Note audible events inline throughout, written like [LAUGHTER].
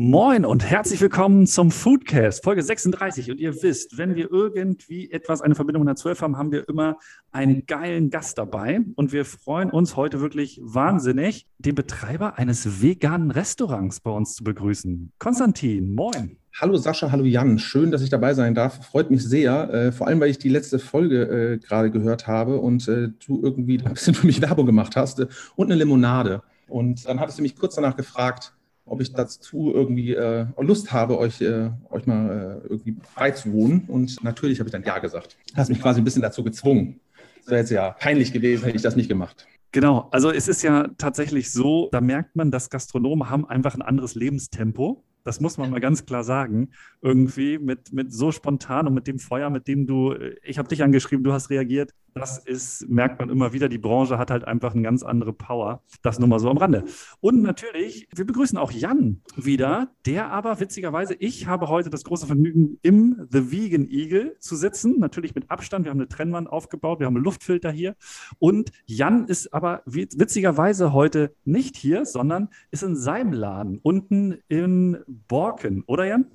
Moin und herzlich willkommen zum Foodcast, Folge 36. Und ihr wisst, wenn wir irgendwie etwas, eine Verbindung in der 12 haben, haben wir immer einen geilen Gast dabei. Und wir freuen uns heute wirklich wahnsinnig, den Betreiber eines veganen Restaurants bei uns zu begrüßen. Konstantin, moin. Hallo Sascha, hallo Jan. Schön, dass ich dabei sein darf. Freut mich sehr. Äh, vor allem, weil ich die letzte Folge äh, gerade gehört habe und äh, du irgendwie [LAUGHS] ein bisschen für mich Werbung gemacht hast äh, und eine Limonade. Und dann hattest du mich kurz danach gefragt, ob ich dazu irgendwie äh, Lust habe, euch, äh, euch mal äh, irgendwie beizuwohnen. Und natürlich habe ich dann Ja gesagt. Hast mich quasi ein bisschen dazu gezwungen. Das wäre jetzt ja peinlich gewesen, hätte ich das nicht gemacht. Genau, also es ist ja tatsächlich so, da merkt man, dass Gastronomen haben einfach ein anderes Lebenstempo. Das muss man mal ganz klar sagen. Irgendwie mit, mit so spontan und mit dem Feuer, mit dem du, ich habe dich angeschrieben, du hast reagiert. Das ist, merkt man immer wieder, die Branche hat halt einfach eine ganz andere Power. Das nur mal so am Rande. Und natürlich, wir begrüßen auch Jan wieder, der aber witzigerweise, ich habe heute das große Vergnügen, im The Vegan Eagle zu sitzen. Natürlich mit Abstand. Wir haben eine Trennwand aufgebaut, wir haben einen Luftfilter hier. Und Jan ist aber witzigerweise heute nicht hier, sondern ist in seinem Laden unten in Borken, oder Jan?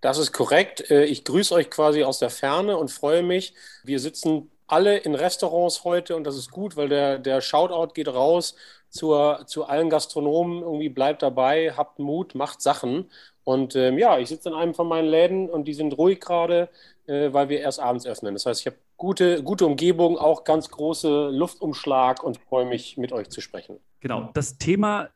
Das ist korrekt. Äh, ich grüße euch quasi aus der Ferne und freue mich. Wir sitzen alle in Restaurants heute und das ist gut, weil der, der Shoutout geht raus zur, zu allen Gastronomen. Irgendwie bleibt dabei, habt Mut, macht Sachen. Und ähm, ja, ich sitze in einem von meinen Läden und die sind ruhig gerade, äh, weil wir erst abends öffnen. Das heißt, ich habe gute, gute Umgebung, auch ganz große Luftumschlag und freue mich, mit euch zu sprechen. Genau, das Thema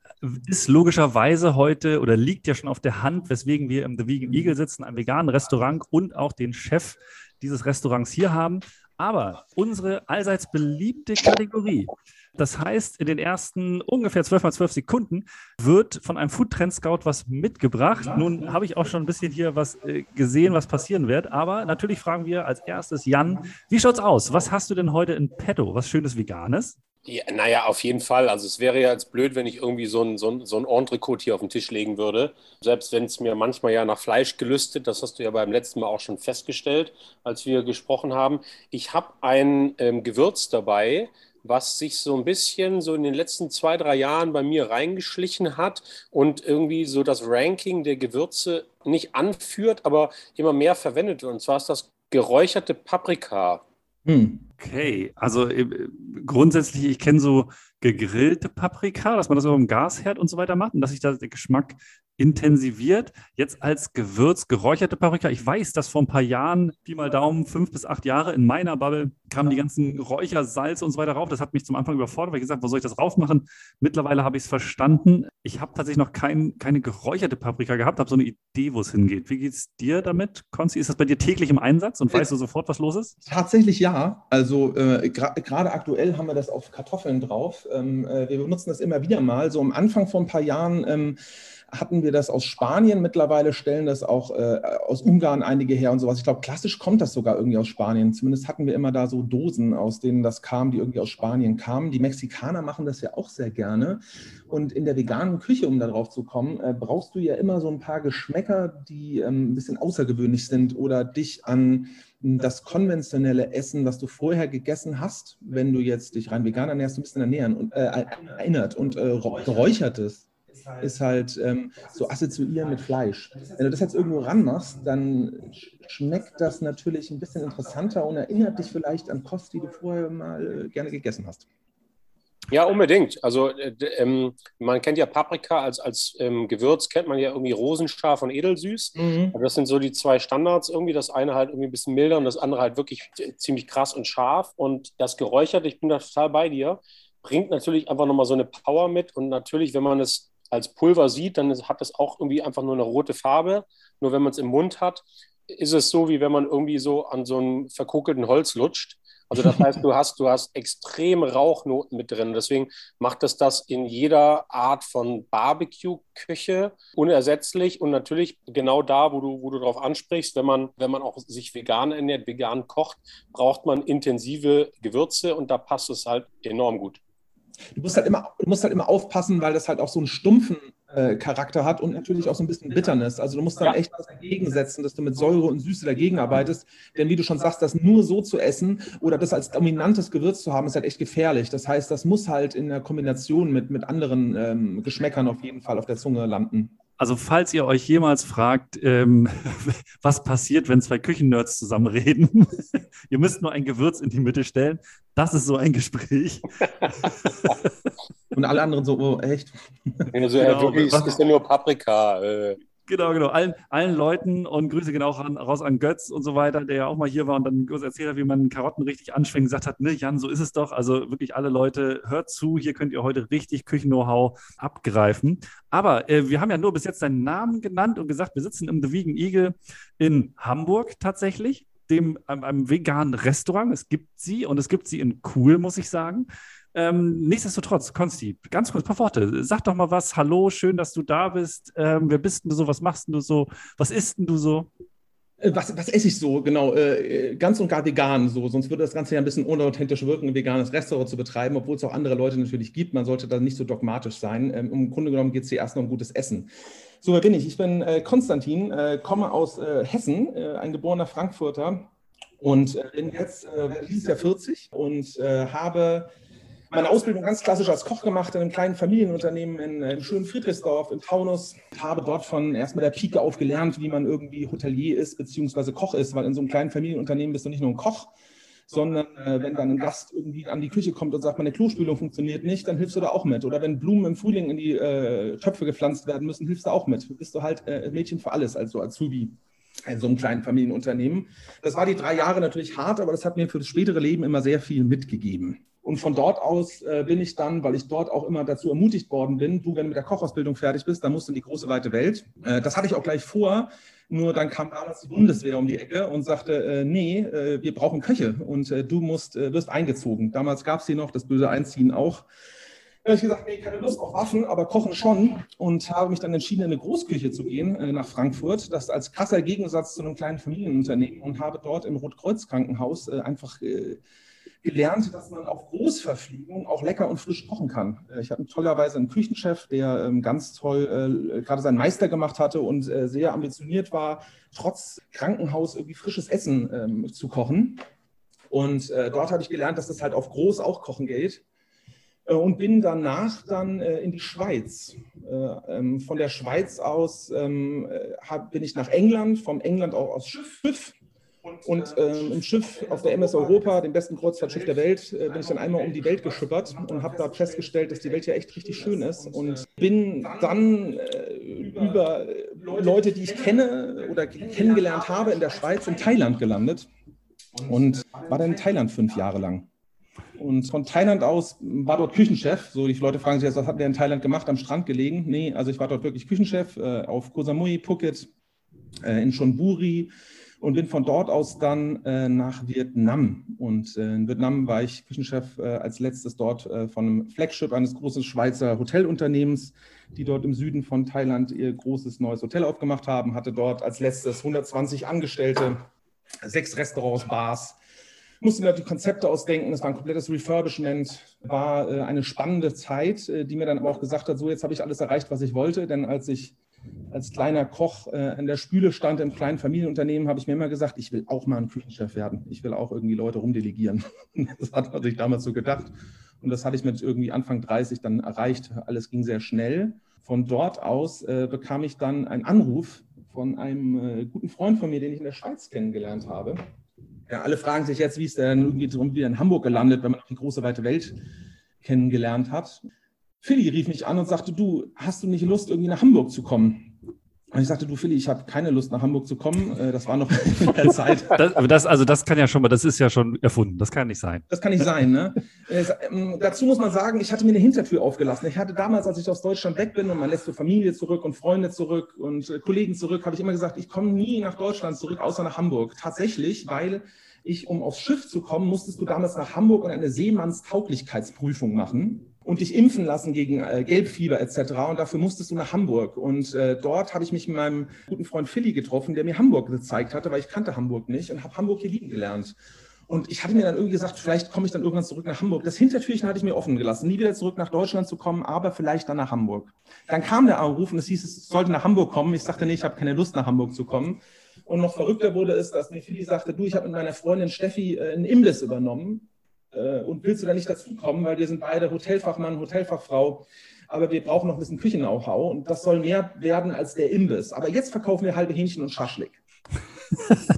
ist logischerweise heute oder liegt ja schon auf der Hand, weswegen wir im The Vegan Eagle sitzen, einem veganen Restaurant und auch den Chef dieses Restaurants hier haben. Aber unsere allseits beliebte Kategorie, das heißt, in den ersten ungefähr 12 mal 12 Sekunden wird von einem Food Trend Scout was mitgebracht. Nun habe ich auch schon ein bisschen hier was äh, gesehen, was passieren wird. Aber natürlich fragen wir als erstes Jan, wie schaut's aus? Was hast du denn heute in petto? Was Schönes Veganes? Ja, naja, auf jeden Fall. Also es wäre ja jetzt blöd, wenn ich irgendwie so ein, so ein, so ein Entrecote hier auf den Tisch legen würde. Selbst wenn es mir manchmal ja nach Fleisch gelüstet, das hast du ja beim letzten Mal auch schon festgestellt, als wir gesprochen haben. Ich habe ein ähm, Gewürz dabei, was sich so ein bisschen so in den letzten zwei, drei Jahren bei mir reingeschlichen hat und irgendwie so das Ranking der Gewürze nicht anführt, aber immer mehr verwendet wird. Und zwar ist das geräucherte Paprika. Hm. Okay, also äh, grundsätzlich, ich kenne so gegrillte Paprika, dass man das über dem Gasherd und so weiter macht und dass sich da der Geschmack intensiviert. Jetzt als Gewürz geräucherte Paprika. Ich weiß, dass vor ein paar Jahren, Pi mal Daumen, fünf bis acht Jahre in meiner Bubble kamen die ganzen Räuchersalze und so weiter rauf. Das hat mich zum Anfang überfordert, weil ich gesagt, wo soll ich das raufmachen? Mittlerweile habe ich es verstanden. Ich habe tatsächlich noch kein, keine geräucherte Paprika gehabt, habe so eine Idee, wo es hingeht. Wie geht es dir damit, Konzi? Ist das bei dir täglich im Einsatz und weißt du sofort, was los ist? Tatsächlich ja. Also äh, gerade aktuell haben wir das auf Kartoffeln drauf. Ähm, äh, wir benutzen das immer wieder mal. So am Anfang vor ein paar Jahren ähm, hatten wir das aus Spanien. Mittlerweile stellen das auch äh, aus Ungarn einige her und sowas. Ich glaube, klassisch kommt das sogar irgendwie aus Spanien. Zumindest hatten wir immer da so Dosen, aus denen das kam, die irgendwie aus Spanien kamen. Die Mexikaner machen das ja auch sehr gerne. Und in der veganen Küche, um darauf zu kommen, äh, brauchst du ja immer so ein paar Geschmäcker, die ähm, ein bisschen außergewöhnlich sind oder dich an das konventionelle Essen, was du vorher gegessen hast, wenn du jetzt dich rein vegan ernährst, ein bisschen ernähren und äh, erinnert und äh, geräuchertes ist halt ähm, so assoziieren mit Fleisch. Wenn du das jetzt irgendwo ranmachst, dann schmeckt das natürlich ein bisschen interessanter und erinnert dich vielleicht an Kost, die du vorher mal äh, gerne gegessen hast. Ja, unbedingt. Also äh, ähm, man kennt ja Paprika als, als ähm, Gewürz, kennt man ja irgendwie rosenscharf und edelsüß. Mhm. das sind so die zwei Standards irgendwie. Das eine halt irgendwie ein bisschen milder und das andere halt wirklich ziemlich krass und scharf. Und das Geräucherte, ich bin da total bei dir, bringt natürlich einfach nochmal so eine Power mit. Und natürlich, wenn man es als Pulver sieht, dann hat es auch irgendwie einfach nur eine rote Farbe. Nur wenn man es im Mund hat, ist es so, wie wenn man irgendwie so an so einem verkokelten Holz lutscht. Also das heißt, [LAUGHS] du hast, du hast extreme Rauchnoten mit drin. Deswegen macht es das in jeder Art von Barbecue-Küche unersetzlich und natürlich genau da, wo du, wo du drauf ansprichst, wenn man, wenn man auch sich vegan ernährt, vegan kocht, braucht man intensive Gewürze und da passt es halt enorm gut. Du musst halt immer, du musst halt immer aufpassen, weil das halt auch so einen stumpfen äh, Charakter hat und natürlich auch so ein bisschen Bitterness. Also du musst dann ja. echt was dagegen setzen, dass du mit Säure und Süße dagegen arbeitest. Denn wie du schon sagst, das nur so zu essen oder das als dominantes Gewürz zu haben, ist halt echt gefährlich. Das heißt, das muss halt in der Kombination mit, mit anderen ähm, Geschmäckern auf jeden Fall auf der Zunge landen. Also falls ihr euch jemals fragt, ähm, [LAUGHS] was passiert, wenn zwei Küchennerds zusammen reden, [LAUGHS] ihr müsst nur ein Gewürz in die Mitte stellen. Das ist so ein Gespräch. [LAUGHS] Und alle anderen so, oh, echt? Also, genau, wirklich, was ist denn nur Paprika? Äh. Genau, genau. Allen, allen Leuten und Grüße genau raus an Götz und so weiter, der ja auch mal hier war und dann kurz erzählt hat, wie man Karotten richtig anschwingt, gesagt hat, ne, Jan, so ist es doch. Also wirklich alle Leute, hört zu, hier könnt ihr heute richtig Küchen-Know-how abgreifen. Aber äh, wir haben ja nur bis jetzt deinen Namen genannt und gesagt, wir sitzen im The Vegan Eagle in Hamburg tatsächlich, dem einem, einem veganen Restaurant. Es gibt sie und es gibt sie in cool, muss ich sagen. Ähm, nichtsdestotrotz, Konsti, ganz kurz, ein paar Worte. Sag doch mal was. Hallo, schön, dass du da bist. Ähm, wer bist denn du so? Was machst denn du so? Was isst denn du so? Äh, was, was esse ich so? Genau, äh, ganz und gar vegan. So. Sonst würde das Ganze ja ein bisschen unauthentisch wirken, ein veganes Restaurant zu betreiben, obwohl es auch andere Leute natürlich gibt. Man sollte da nicht so dogmatisch sein. Ähm, Im Grunde genommen geht es hier erst noch um gutes Essen. So, wer bin ich? Ich bin äh, Konstantin, äh, komme aus äh, Hessen, äh, ein geborener Frankfurter und bin jetzt dieses Jahr 40 und habe meine Ausbildung ganz klassisch als Koch gemacht in einem kleinen Familienunternehmen in, in schönen Friedrichsdorf im Taunus. Habe dort von erst mit der Pike auf gelernt, wie man irgendwie Hotelier ist beziehungsweise Koch ist, weil in so einem kleinen Familienunternehmen bist du nicht nur ein Koch, sondern äh, wenn dann ein Gast irgendwie an die Küche kommt und sagt, meine Klospülung funktioniert nicht, dann hilfst du da auch mit. Oder wenn Blumen im Frühling in die äh, Töpfe gepflanzt werden müssen, hilfst du auch mit. Bist du halt äh, Mädchen für alles, also Azubi in so einem kleinen Familienunternehmen. Das war die drei Jahre natürlich hart, aber das hat mir für das spätere Leben immer sehr viel mitgegeben. Und von dort aus äh, bin ich dann, weil ich dort auch immer dazu ermutigt worden bin, du, wenn du mit der Kochausbildung fertig bist, dann musst du in die große weite Welt. Äh, das hatte ich auch gleich vor. Nur dann kam damals die Bundeswehr um die Ecke und sagte, äh, nee, äh, wir brauchen Köche und äh, du musst, äh, wirst eingezogen. Damals gab es hier noch das böse Einziehen auch. Da habe ich gesagt, nee, keine Lust auf Waffen, aber kochen schon und habe mich dann entschieden, in eine Großküche zu gehen nach Frankfurt. Das als krasser Gegensatz zu einem kleinen Familienunternehmen und habe dort im Rotkreuz-Krankenhaus einfach gelernt, dass man auf Großverfliegung auch lecker und frisch kochen kann. Äh, ich hatte tollerweise einen Küchenchef, der ähm, ganz toll äh, gerade seinen Meister gemacht hatte und äh, sehr ambitioniert war, trotz Krankenhaus irgendwie frisches Essen ähm, zu kochen. Und dort habe ich gelernt, dass das halt auf groß auch kochen geht und bin danach dann äh, in die Schweiz. Äh, ähm, von der Schweiz aus bin ich nach England, vom England auch aus Schiff und ähm, im Schiff auf der MS Europa, dem besten Kreuzfahrtschiff der Welt, äh, bin ich dann einmal um die Welt geschippert und habe da festgestellt, dass die Welt ja echt richtig schön ist. Und bin dann äh, über Leute, die ich kenne oder kennengelernt habe, in der Schweiz, in Thailand gelandet und war dann in Thailand fünf Jahre lang. Und von Thailand aus war dort Küchenchef. So, die Leute fragen sich jetzt, was hat der in Thailand gemacht? Am Strand gelegen? Nee, also ich war dort wirklich Küchenchef äh, auf Koh Samui, Phuket, äh, in Chonburi, und bin von dort aus dann äh, nach Vietnam. Und äh, in Vietnam war ich Küchenchef äh, als letztes dort äh, von einem Flagship eines großen Schweizer Hotelunternehmens, die dort im Süden von Thailand ihr großes neues Hotel aufgemacht haben, hatte dort als letztes 120 Angestellte, sechs Restaurants, Bars. Musste mir die Konzepte ausdenken, es war ein komplettes Refurbishment, war äh, eine spannende Zeit, äh, die mir dann aber auch gesagt hat, so jetzt habe ich alles erreicht, was ich wollte, denn als ich als kleiner Koch äh, an der Spüle stand im kleinen Familienunternehmen, habe ich mir immer gesagt, ich will auch mal ein Küchenchef werden. Ich will auch irgendwie Leute rumdelegieren. [LAUGHS] das hat man sich damals so gedacht. Und das hatte ich mit irgendwie Anfang 30 dann erreicht. Alles ging sehr schnell. Von dort aus äh, bekam ich dann einen Anruf von einem äh, guten Freund von mir, den ich in der Schweiz kennengelernt habe. Ja, alle fragen sich jetzt, wie ist der denn irgendwie wieder in Hamburg gelandet, wenn man die große weite Welt kennengelernt hat. Philly rief mich an und sagte, du, hast du nicht Lust, irgendwie nach Hamburg zu kommen? Und ich sagte, du Philly, ich habe keine Lust nach Hamburg zu kommen. Äh, das war noch [LAUGHS] in der Zeit. [LAUGHS] Das, das, also das kann ja schon mal, das ist ja schon erfunden. Das kann nicht sein. Das kann nicht sein. Ne? [LAUGHS] Äh, ähm, dazu muss man sagen, ich hatte mir eine Hintertür aufgelassen. Ich hatte damals, als ich aus Deutschland weg bin und man lässt so Familie zurück und Freunde zurück und äh, Kollegen zurück, habe ich immer gesagt, ich komme nie nach Deutschland zurück, außer nach Hamburg. Tatsächlich, weil ich, um aufs Schiff zu kommen, musstest du damals nach Hamburg und eine Seemannstauglichkeitsprüfung machen und dich impfen lassen gegen äh, Gelbfieber etc. Und dafür musstest du nach Hamburg. Und äh, dort habe ich mich mit meinem guten Freund Philly getroffen, der mir Hamburg gezeigt hatte, weil ich kannte Hamburg nicht und habe Hamburg hier lieben gelernt. Und ich hatte mir dann irgendwie gesagt, vielleicht komme ich dann irgendwann zurück nach Hamburg. Das Hintertürchen hatte ich mir offen gelassen, nie wieder zurück nach Deutschland zu kommen, aber vielleicht dann nach Hamburg. Dann kam der Anruf und es hieß, es sollte nach Hamburg kommen. Ich sagte, nee, ich habe keine Lust, nach Hamburg zu kommen. Und noch verrückter wurde es, dass mir Philly sagte, du, ich habe mit meiner Freundin Steffi äh, einen Imbiss übernommen äh, und willst du da nicht dazukommen, weil wir sind beide Hotelfachmann, Hotelfachfrau, aber wir brauchen noch ein bisschen Küchen-Know-how und das soll mehr werden als der Imbiss. Aber jetzt verkaufen wir halbe Hähnchen und Schaschlik. [LAUGHS]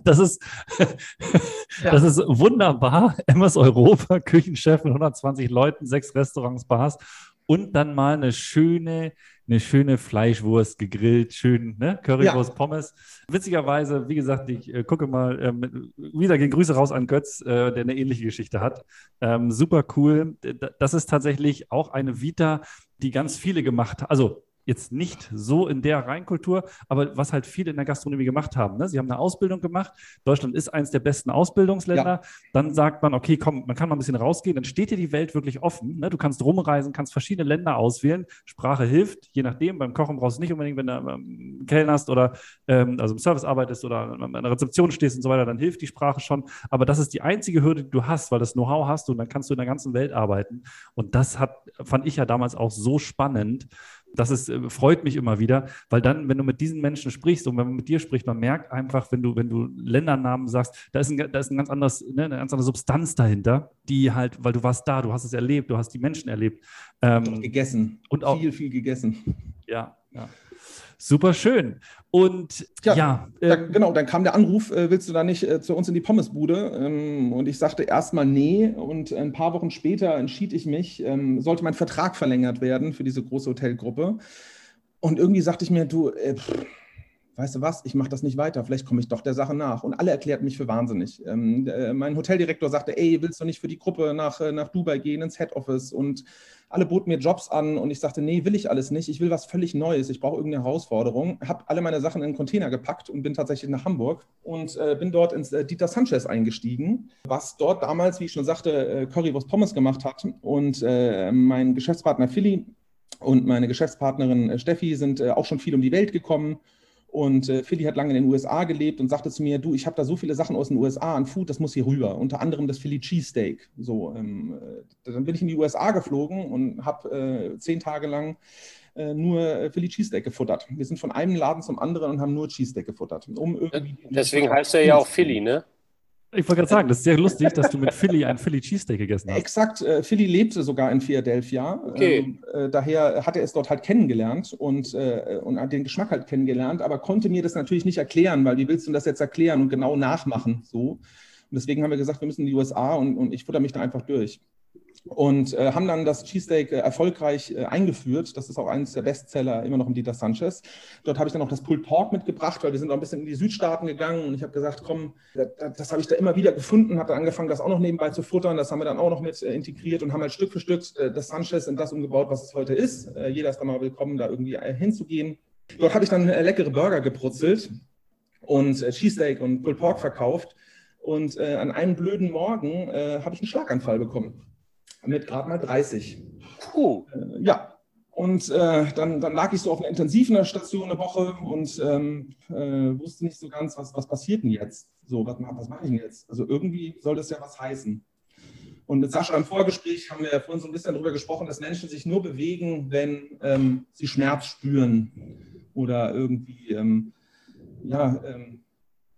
Das ist, [LAUGHS] das ist wunderbar. Emmas Europa, Küchenchef mit 120 Leuten, sechs Restaurants, Bars und dann mal eine schöne, eine schöne Fleischwurst gegrillt, schön, ne? Currywurst, ja. Pommes. Witzigerweise, wie gesagt, ich äh, gucke mal, ähm, wieder gehen Grüße raus an Götz, äh, der eine ähnliche Geschichte hat. Ähm, super cool. Das ist tatsächlich auch eine Vita, die ganz viele gemacht haben. Also jetzt nicht so in der Reinkultur, aber was halt viele in der Gastronomie gemacht haben. Ne? Sie haben eine Ausbildung gemacht. Deutschland ist eines der besten Ausbildungsländer. Ja. Dann sagt man, okay, komm, man kann mal ein bisschen rausgehen. Dann steht dir die Welt wirklich offen. Ne? Du kannst rumreisen, kannst verschiedene Länder auswählen. Sprache hilft, je nachdem. Beim Kochen brauchst du nicht unbedingt, wenn du ähm, kellnerst oder ähm, also im Service arbeitest oder an der Rezeption stehst und so weiter, dann hilft die Sprache schon. Aber das ist die einzige Hürde, die du hast, weil das Know-how hast du und dann kannst du in der ganzen Welt arbeiten. Und das hat, fand ich ja damals auch so spannend das ist, äh, freut mich immer wieder, weil dann, wenn du mit diesen Menschen sprichst und wenn man mit dir spricht, man merkt einfach, wenn du, wenn du Ländernamen sagst, da ist ein, da ist ein ganz anderes, ne, eine ganz andere Substanz dahinter, die halt, weil du warst da, du hast es erlebt, du hast die Menschen erlebt. Ähm, gegessen. Und auch, viel, viel gegessen. Ja, ja. Super schön. Und ja, ja ähm, genau, dann kam der Anruf, äh, willst du da nicht äh, zu uns in die Pommesbude? Ähm, und ich sagte erstmal nee. Und ein paar Wochen später entschied ich mich, ähm, sollte mein Vertrag verlängert werden für diese große Hotelgruppe. Und irgendwie sagte ich mir, du, äh, pff, weißt du was, ich mache das nicht weiter, vielleicht komme ich doch der Sache nach. Und alle erklärten mich für wahnsinnig. Ähm, äh, mein Hoteldirektor sagte, ey, willst du nicht für die Gruppe nach, äh, nach Dubai gehen, ins Head Office? Und alle boten mir Jobs an und ich sagte, nee, will ich alles nicht, ich will was völlig Neues, ich brauche irgendeine Herausforderung. Habe alle meine Sachen in einen Container gepackt und bin tatsächlich nach Hamburg und äh, bin dort ins äh, Dieter Sanchez eingestiegen, was dort damals, wie ich schon sagte, äh, Currywurst Pommes gemacht hat. Und äh, mein Geschäftspartner Philly und meine Geschäftspartnerin Steffi sind auch schon viel um die Welt gekommen und äh, Philly hat lange in den USA gelebt und sagte zu mir, du, ich habe da so viele Sachen aus den USA an Food, das muss hier rüber. Unter anderem das Philly Cheesesteak. So, ähm, äh, dann bin ich in die USA geflogen und habe äh, zehn Tage lang äh, nur äh, Philly Cheesesteak gefuttert. Wir sind von einem Laden zum anderen und haben nur Cheesesteak gefuttert. Um irgendwie Deswegen heißt er ja auch Philly, ne? Ich wollte gerade sagen, das ist sehr lustig, dass du mit Philly ein Philly Cheesesteak gegessen hast. Exakt, äh, Philly lebte sogar in Philadelphia. Okay. Ähm, äh, daher hat er es dort halt kennengelernt und, äh, und hat den Geschmack halt kennengelernt, aber konnte mir das natürlich nicht erklären, weil wie willst du das jetzt erklären und genau nachmachen? So. Und deswegen haben wir gesagt, wir müssen in die USA und, und ich futter mich da einfach durch und äh, haben dann das Cheesesteak äh, erfolgreich äh, eingeführt. Das ist auch eines der Bestseller immer noch im Dieter Sanchez. Dort habe ich dann auch das Pulled Pork mitgebracht, weil wir sind auch ein bisschen in die Südstaaten gegangen und ich habe gesagt, komm, das, das habe ich da immer wieder gefunden, habe dann angefangen, das auch noch nebenbei zu futtern. Das haben wir dann auch noch mit äh, integriert und haben halt Stück für Stück äh, das Sanchez in das umgebaut, was es heute ist. Äh, jeder ist da mal willkommen, da irgendwie hinzugehen. Dort habe ich dann leckere Burger gebrutzelt und Cheesesteak und Pulled Pork verkauft. Und an einem blöden Morgen habe ich einen Schlaganfall bekommen mit gerade mal 30. Puh. Äh, ja. Und äh, dann, dann lag ich so auf einer intensiven Station eine Woche und ähm, äh, wusste nicht so ganz, was, was passiert denn jetzt? So, was, was mache ich denn jetzt? Also irgendwie soll das ja was heißen. Und mit Sascha im Vorgespräch haben wir vorhin so ein bisschen darüber gesprochen, dass Menschen sich nur bewegen, wenn ähm, sie Schmerz spüren oder irgendwie ähm, ja, ähm,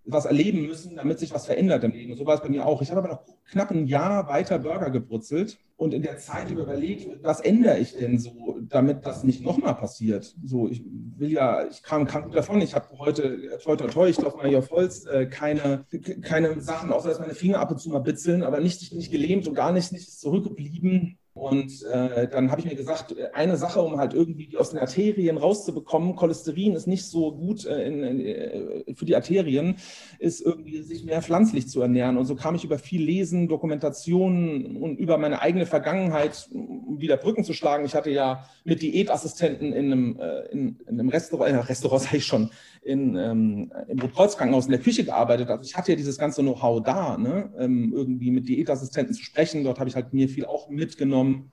was erleben müssen, damit sich was verändert im Leben. So war es bei mir auch. Ich habe aber noch knapp ein Jahr weiter Burger gebrutzelt und in der Zeit überlegt, was ändere ich denn so, damit das nicht nochmal passiert. So, ich will ja, ich kam, kam davon, ich habe heute, toi, toi, toi, ich laufe mal hier auf Holz, äh, keine, keine Sachen, außer dass meine Finger ab und zu mal bitzeln, aber nicht, nicht gelähmt und gar nicht, nicht zurückgeblieben. Und äh, dann habe ich mir gesagt, eine Sache, um halt irgendwie aus den Arterien rauszubekommen, Cholesterin ist nicht so gut äh, in, in, äh, für die Arterien, ist irgendwie sich mehr pflanzlich zu ernähren. Und so kam ich über viel Lesen, Dokumentationen und über meine eigene Vergangenheit, um wieder Brücken zu schlagen. Ich hatte ja mit Diätassistenten in einem, äh, in, in einem Restaurant, äh, Restaurant [LAUGHS] sage ich schon, in, ähm, im Rotkreuzkrankenhaus in der Küche gearbeitet. Also ich hatte ja dieses ganze Know-how da, ne? ähm, irgendwie mit Diätassistenten zu sprechen. Dort habe ich halt mir viel auch mitgenommen.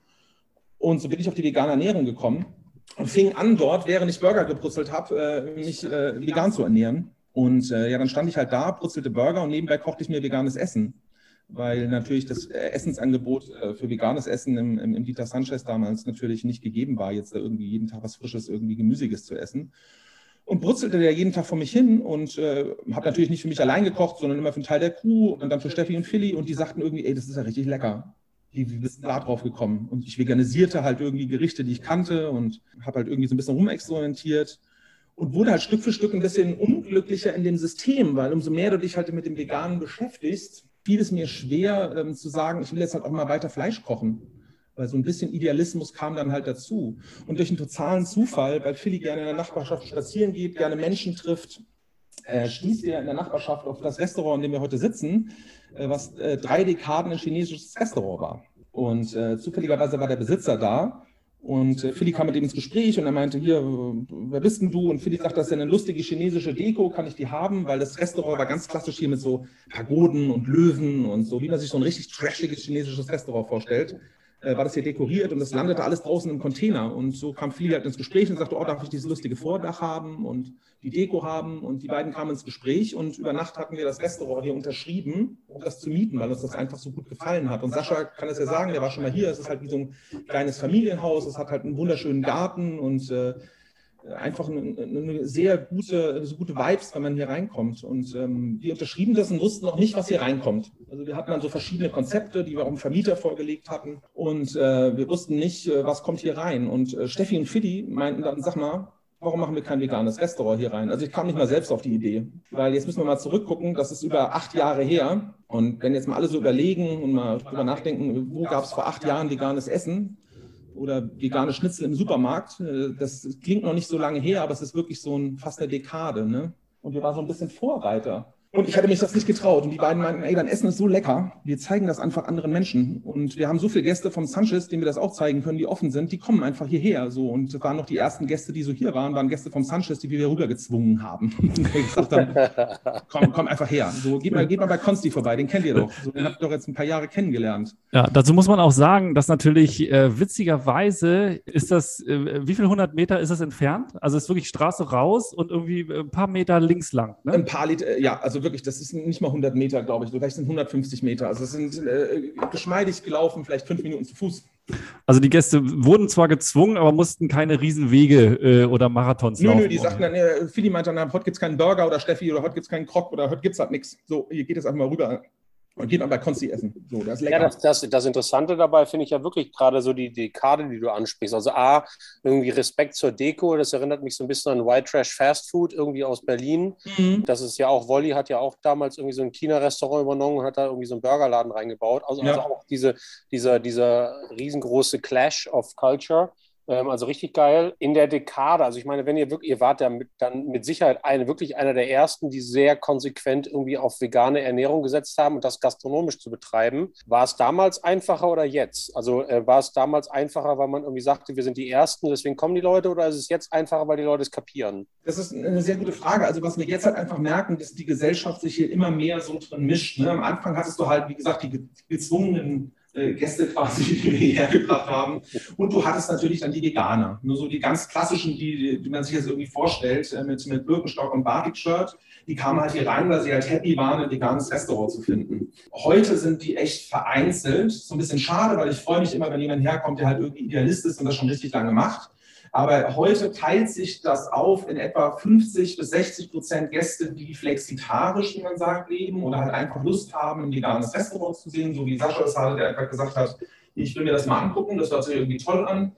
Und so bin ich auf die vegane Ernährung gekommen und fing an dort, während ich Burger gebrutzelt habe, äh, mich äh, vegan zu ernähren. Und äh, ja, dann stand ich halt da, brutzelte Burger und nebenbei kochte ich mir veganes Essen. Weil natürlich das äh, Essensangebot äh, für veganes Essen im, im, im Dieter Sanchez damals natürlich nicht gegeben war, jetzt irgendwie jeden Tag was Frisches, irgendwie Gemüsiges zu essen und brutzelte der jeden Tag vor mich hin und äh, habe natürlich nicht für mich allein gekocht, sondern immer für einen Teil der Crew und dann für Steffi und Philly und die sagten irgendwie, ey, das ist ja richtig lecker. Wie bist du da drauf gekommen? Und ich veganisierte halt irgendwie Gerichte, die ich kannte und habe halt irgendwie so ein bisschen rumexperimentiert und wurde halt Stück für Stück ein bisschen unglücklicher in dem System, weil umso mehr du dich halt mit dem Veganen beschäftigst, fiel es mir schwer ähm, zu sagen, ich will jetzt halt auch mal weiter Fleisch kochen. Weil so ein bisschen Idealismus kam dann halt dazu. Und durch einen totalen Zufall, weil Philly gerne in der Nachbarschaft spazieren geht, gerne Menschen trifft, äh, stieß er in der Nachbarschaft auf das Restaurant, in dem wir heute sitzen, äh, was äh, drei Dekaden ein chinesisches Restaurant war. Und äh, zufälligerweise war der Besitzer da. Und äh, Philly kam mit ihm ins Gespräch und er meinte, hier, wer bist denn du? Und Philly sagt, das ist ja eine lustige chinesische Deko, kann ich die haben? Weil das Restaurant war ganz klassisch hier mit so Pagoden und Löwen und so, wie man sich so ein richtig trashiges chinesisches Restaurant vorstellt äh, war das hier dekoriert und das landete alles draußen im Container. Und so kam Philly halt ins Gespräch und sagte, oh, darf ich dieses lustige Vordach haben und die Deko haben? Und die beiden kamen ins Gespräch und über Nacht hatten wir das Restaurant hier unterschrieben, um das zu mieten, weil uns das einfach so gut gefallen hat. Und Sascha kann es ja sagen, der war schon mal hier, es ist halt wie so ein kleines Familienhaus, es hat halt einen wunderschönen Garten und äh, einfach eine, eine, sehr gute, so gute Vibes, wenn man hier reinkommt. Und ähm, wir unterschrieben das und wussten noch nicht, was hier reinkommt. Also wir hatten dann so verschiedene Konzepte, die wir auch dem Vermieter vorgelegt hatten. Und äh, wir wussten nicht, äh, was kommt hier rein. Und äh, Steffi und Fiddy meinten dann, sag mal, warum machen wir kein veganes Restaurant hier rein? Also ich kam nicht mal selbst auf die Idee, weil jetzt müssen wir mal zurückgucken, das ist über acht Jahre her. Und wenn jetzt mal alle so überlegen und mal drüber nachdenken, wo gab es vor acht Jahren veganes Essen, oder vegane Schnitzel im Supermarkt. Äh, das klingt noch nicht so lange her, aber es ist wirklich so ein, fast eine Dekade. Ne? Und wir waren so ein bisschen Vorreiter. Und ich hatte mich das nicht getraut. Und die beiden meinten, ey, dein Essen ist so lecker. Wir zeigen das einfach anderen Menschen. Und wir haben so viele Gäste vom Sanchez, denen wir das auch zeigen können, die offen sind. Die kommen einfach hierher. So. Und waren noch die ersten Gäste, die so hier waren, waren Gäste vom Sanchez, die wir hier rübergezwungen haben. [LAUGHS] gesagt haben, komm, komm einfach her. So, geht mal, geht mal bei Consti vorbei. Den kennt ihr doch. So, den habt ihr doch jetzt ein paar Jahre kennengelernt. Ja, dazu muss man auch sagen, dass natürlich äh, witzigerweise ist das, äh, wie viele hundert Meter ist das entfernt? Also es ist wirklich Straße raus und irgendwie äh, ein paar Meter links lang. Ne? Ein paar Liter, ja, also wirklich, das ist nicht mal 100 Meter, glaube ich. Vielleicht sind 150 Meter. Also es sind äh, geschmeidig gelaufen, vielleicht fünf Minuten zu Fuß. Also die Gäste wurden zwar gezwungen, aber mussten keine Riesenwege äh, oder Marathons nö, laufen. Nö, die sagten dann, äh, Philly meinte dann, heute gibt es keinen Burger oder Steffi oder heute gibt es keinen Krok oder heute gibt es halt nichts. So, hier geht es einfach mal rüber. Und geht man bei Konsti essen. So, das ist lecker. Ja, das, das, das Interessante dabei finde ich ja wirklich gerade so die Dekade, die du ansprichst. Also A, irgendwie Respekt zur Deko. Das erinnert mich so ein bisschen an White Trash Fast Food irgendwie aus Berlin. Mhm. Das ist ja auch, Wolli hat ja auch damals irgendwie so ein China-Restaurant übernommen und hat da irgendwie so einen Burgerladen reingebaut. Also, ja. also auch diese, dieser, dieser riesengroße Clash of Culture. Ähm, also richtig geil. In der Dekade, also ich meine, wenn ihr wirklich, ihr wart ja mit, dann mit Sicherheit eine, wirklich einer der ersten, die sehr konsequent irgendwie auf vegane Ernährung gesetzt haben und das gastronomisch zu betreiben. War es damals einfacher oder jetzt? Also äh, war es damals einfacher, weil man irgendwie sagte, wir sind die Ersten, deswegen kommen die Leute oder ist es jetzt einfacher, weil die Leute es kapieren? Das ist eine sehr gute Frage. Also was wir jetzt halt einfach merken, dass die Gesellschaft sich hier immer mehr so drin mischt. Ne? Am Anfang hattest du halt, wie gesagt, die gezwungenen äh, Gäste quasi, hierher gebracht haben. Und du hattest natürlich dann die Veganer, nur so die ganz klassischen, die, die man sich jetzt irgendwie vorstellt, äh, mit, mit Birkenstock und Batik-Shirt. Die kamen halt hier rein, weil sie halt happy waren, ein veganes Restaurant zu finden. Heute sind die echt vereinzelt. So ein bisschen schade, weil ich freue mich immer, wenn jemand herkommt, der halt irgendwie Idealist ist und das schon richtig lange macht. Aber heute teilt sich das auf in etwa 50 bis 60 Prozent Gäste, die flexitarisch, wie man sagt, leben oder halt einfach Lust haben, ein veganes Restaurant zu sehen, so wie Sascha es hatte, der einfach gesagt hat, ich will mir das mal angucken, das hört sich irgendwie toll an.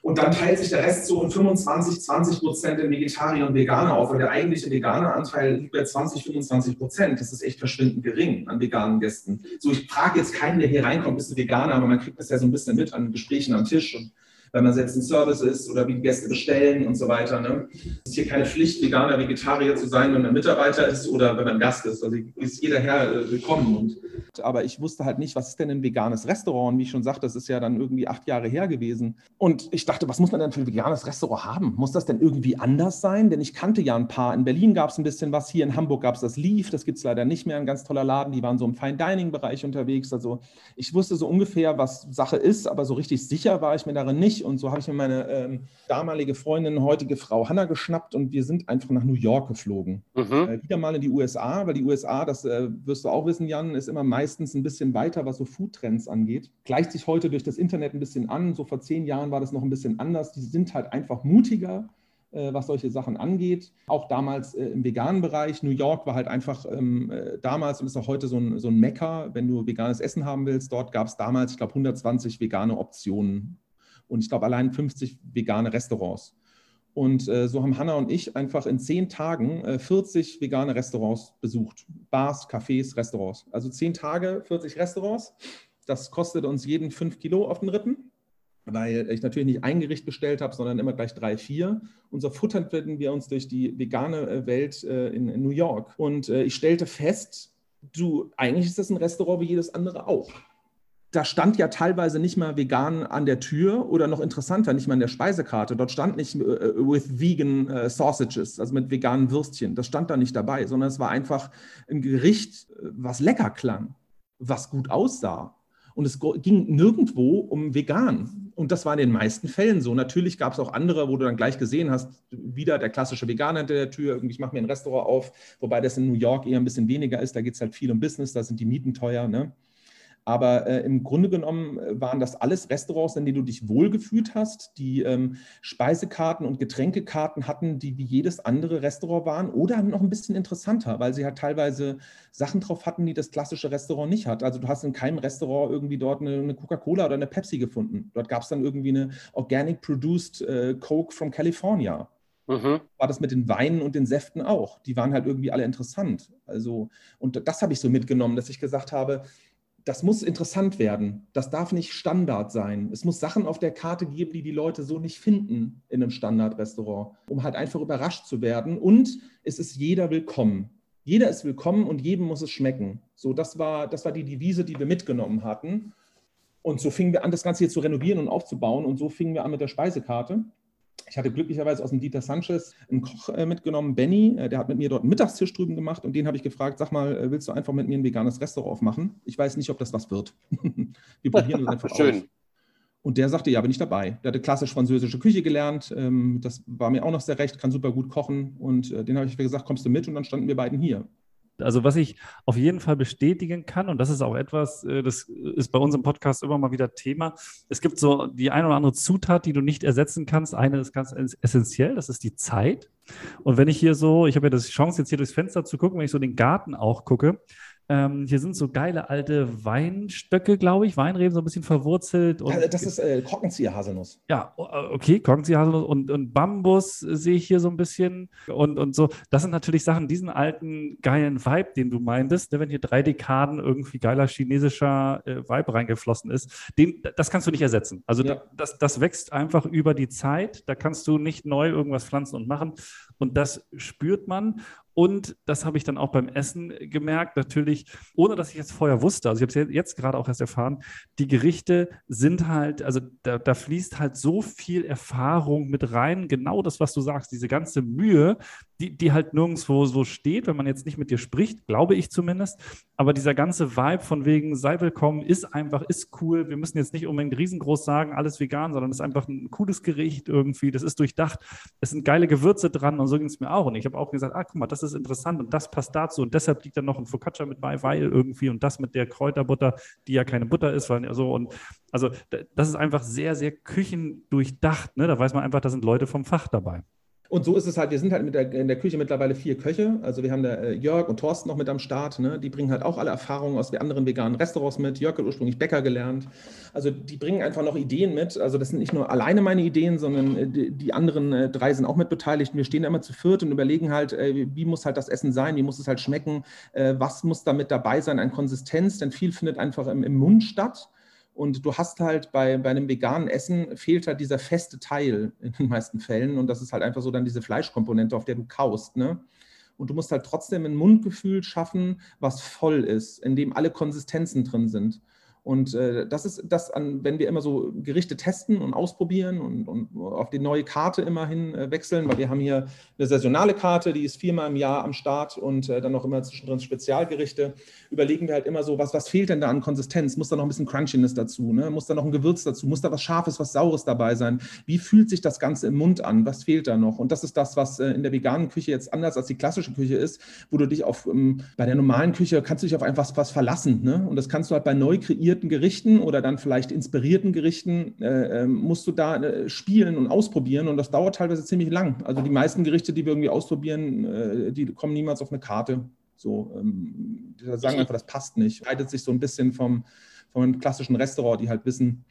Und dann teilt sich der Rest so in 25, 20 Prozent in Vegetarier und Veganer auf. Und der eigentliche Veganeranteil liegt bei 20, 25 Prozent. Das ist echt verschwindend gering an veganen Gästen. So, ich frage jetzt keinen, der hier reinkommt, ist ein Veganer, aber man kriegt das ja so ein bisschen mit an Gesprächen am Tisch. Und wenn man selbst ein Service ist oder wie die Gäste bestellen und so weiter. Ne? Es ist hier keine Pflicht, Veganer, Vegetarier zu sein, wenn man Mitarbeiter ist oder wenn man Gast ist. Also ist jeder Herr äh, willkommen. Und, aber ich wusste halt nicht, was ist denn ein veganes Restaurant? Und wie ich schon sagte, das ist ja dann irgendwie acht Jahre her gewesen. Und ich dachte, was muss man denn für ein veganes Restaurant haben? Muss das denn irgendwie anders sein? Denn ich kannte ja ein paar. In Berlin gab es ein bisschen was, hier in Hamburg gab es das Leaf, das gibt es leider nicht mehr, ein ganz toller Laden. Die waren so im Fine-Dining-Bereich unterwegs. Also ich wusste so ungefähr, was Sache ist, aber so richtig sicher war ich mir darin nicht. Und so habe ich mir meine ähm, damalige Freundin, heutige Frau Hanna geschnappt und wir sind einfach nach New York geflogen. Mhm. Äh, wieder mal in die USA, weil die USA, das äh, wirst du auch wissen, Jan, ist immer meistens ein bisschen weiter, was so Foodtrends angeht. Gleicht sich heute durch das Internet ein bisschen an. So vor zehn Jahren war das noch ein bisschen anders. Die sind halt einfach mutiger äh, was solche Sachen angeht. Auch damals äh, im veganen Bereich. New York war halt einfach ähm, äh, damals und ist auch heute so ein, so ein Mecker, wenn du veganes Essen haben willst. Dort gab es damals, ich glaube, 120 vegane Optionen und ich glaube allein 50 vegane Restaurants. Und äh, so haben Hanna und ich einfach in zehn Tagen äh, 40 vegane Restaurants besucht. Bars, Cafés, Restaurants. Also zehn Tage, 40 Restaurants. Das kostet uns jeden fünf Kilo auf den Rippen, weil ich natürlich nicht ein Gericht bestellt habe, sondern immer gleich drei, vier. Und so futterten wir uns durch die vegane äh, Welt äh, in, in, New York. Und äh, ich stellte fest, du, eigentlich ist das ein Restaurant wie jedes andere auch da stand ja teilweise nicht mal vegan an der Tür oder noch interessanter, nicht mal in der Speisekarte. Dort stand nicht äh, with vegan äh, sausages, also mit veganen Würstchen. Das stand da nicht dabei, sondern es war einfach ein Gericht, äh, was lecker klang, was gut aussah. Und es ging nirgendwo um vegan. Und das war in den meisten Fällen so. Natürlich gab es auch andere, wo du dann gleich gesehen hast, wieder der klassische Veganer hinter der Tür, irgendwie, ich mache mir ein Restaurant auf, wobei das in New York eher ein bisschen weniger ist. Da geht es halt viel um Business, da sind die Mieten teuer. Ne? Aber äh, im Grunde genommen äh, waren das alles Restaurants, in denen du dich wohlgefühlt hast, die ähm, Speisekarten und Getränkekarten hatten, die wie jedes andere Restaurant waren oder noch ein bisschen interessanter, weil sie halt teilweise Sachen drauf hatten, die das klassische Restaurant nicht hat. Also du hast in keinem Restaurant irgendwie dort eine, eine Coca-Cola oder eine Pepsi gefunden. Dort gab es dann irgendwie eine Organic Produced äh, Coke from California. Mhm. War das mit den Weinen und den Säften auch. Die waren halt irgendwie alle interessant. Also, und das habe ich so mitgenommen, dass ich gesagt habe, das muss interessant werden. Das darf nicht Standard sein. Es muss Sachen auf der Karte geben, die die Leute so nicht finden in einem Standardrestaurant, um halt einfach überrascht zu werden. Und es ist jeder willkommen. Jeder ist willkommen und jedem muss es schmecken. So, das war, das war die Devise, die wir mitgenommen hatten. Und so fingen wir an, das Ganze hier zu renovieren und aufzubauen. Und so fingen wir an mit der Speisekarte. Ich hatte glücklicherweise aus dem Dieter Sanchez einen Koch äh, mitgenommen, Benny, äh, der hat mit mir dort einen Mittagstisch drüben gemacht und den habe ich gefragt, sag mal, äh, willst du einfach mit mir ein veganes Restaurant aufmachen? Ich weiß nicht, ob das was wird. [LAUGHS] Wir probieren es einfach [LAUGHS] Schön. aus. Und der sagte, ja, bin ich dabei. Der hatte klassisch französische Küche gelernt. Ähm, das war mir auch noch sehr recht, kann super gut kochen. Und den habe ich gesagt, kommst du mit? Und dann standen wir beiden hier. Also was ich auf jeden Fall bestätigen kann, und das ist auch etwas, äh, das ist bei uns im Podcast immer mal wieder Thema. Es gibt so die eine oder andere Zutat, die du nicht ersetzen kannst. Eine ist ganz essentiell, das ist die Zeit. Und wenn ich hier so, ich habe ja die Chance, jetzt hier durchs Fenster zu gucken, wenn ich so den Garten auch gucke, ähm, hier sind so geile alte Weinstöcke, glaube ich, Weinreben so ein bisschen verwurzelt. Und, das ist äh, Korkenzieher-Haselnuss. Ja, okay, Korkenzieher-Haselnuss und, und Bambus sehe ich hier so ein bisschen und, und so. Das sind natürlich Sachen, diesen alten geilen Vibe, den du meintest, ne, wenn hier drei Dekaden irgendwie geiler chinesischer äh, Vibe reingeflossen ist, den, das kannst du nicht ersetzen. Also ja. das, das wächst einfach über die Zeit. Da kannst du nicht neu irgendwas pflanzen und machen. Und das spürt man. Und das habe ich dann auch beim Essen gemerkt, natürlich, ohne dass ich jetzt vorher wusste, also ich habe es jetzt gerade auch erst erfahren, die Gerichte sind halt, also da, da, fließt halt so viel Erfahrung mit rein, genau das, was du sagst, diese ganze Mühe, die, die halt nirgendwo so steht, wenn man jetzt nicht mit dir spricht, glaube ich zumindest. Aber dieser ganze Vibe von wegen, sei willkommen, ist einfach, ist cool. Wir müssen jetzt nicht unbedingt riesengroß sagen, alles vegan, sondern es ist einfach ein cooles Gericht irgendwie. Das ist durchdacht. Es sind geile Gewürze dran und so ging es mir auch. Und ich habe auch gesagt, ah, guck mal, das ist interessant und das passt dazu. Und deshalb liegt da noch ein Focaccia mit bei, weil irgendwie und das mit der Kräuterbutter, die ja keine Butter ist, weil so und also das ist einfach sehr, sehr küchendurchdacht. Ne? Da weiß man einfach, da sind Leute vom Fach dabei. Und so ist es halt, wir sind halt mit der, in der Küche mittlerweile vier Köche. Also wir haben da äh, Jörg und Thorsten noch mit am Start. Ne? Die bringen halt auch alle Erfahrungen aus anderen veganen Restaurants mit. Jörg hat ursprünglich Bäcker gelernt. Also die bringen einfach noch Ideen mit. Also das sind nicht nur alleine meine Ideen, sondern äh, die, die, anderen äh, drei sind auch mit beteiligt. Wir stehen da immer zu viert und überlegen halt, wie muss halt das Essen sein, wie muss es halt schmecken, was muss da mit dabei sein an Konsistenz, denn viel findet einfach im, im Mund statt. Und du hast halt bei, bei einem veganen Essen fehlt halt dieser feste Teil [LAUGHS] in den meisten Fällen. Und das ist halt einfach so dann diese Fleischkomponente, auf der du kaust. Ne? Und du musst halt trotzdem ein Mundgefühl schaffen, was voll ist, in dem alle Konsistenzen drin sind. Und äh, das ist das, an, wenn wir immer so Gerichte testen und ausprobieren und, und auf die neue Karte immerhin äh, wechseln, weil wir haben hier eine saisonale Karte, die ist viermal im Jahr am Start und äh, dann noch immer zwischendrin Spezialgerichte, überlegen wir halt immer so, was, was fehlt denn da an Konsistenz? Muss da noch ein bisschen Crunchiness dazu? Ne? Muss da noch ein Gewürz dazu? Muss da was Scharfes, was Saures dabei sein? Wie fühlt sich das Ganze im Mund an? Was fehlt da noch? Und das ist das, was äh, in der veganen Küche jetzt anders als die klassische Küche ist, wo du dich auf, ähm, bei der normalen Küche kannst du dich auf einfach was verlassen. Ne? Und das kannst du halt bei neu kreierten kreierten Gerichten oder dann vielleicht inspirierten Gerichten äh, ähm, musst du da äh, spielen und ausprobieren und das dauert teilweise ziemlich lang. Also die meisten Gerichte, die wir irgendwie ausprobieren, äh, die kommen niemals auf eine Karte. So, ähm, die sagen einfach, das passt nicht. Leitet sich so ein bisschen vom, vom klassischen Restaurant, die halt wissen,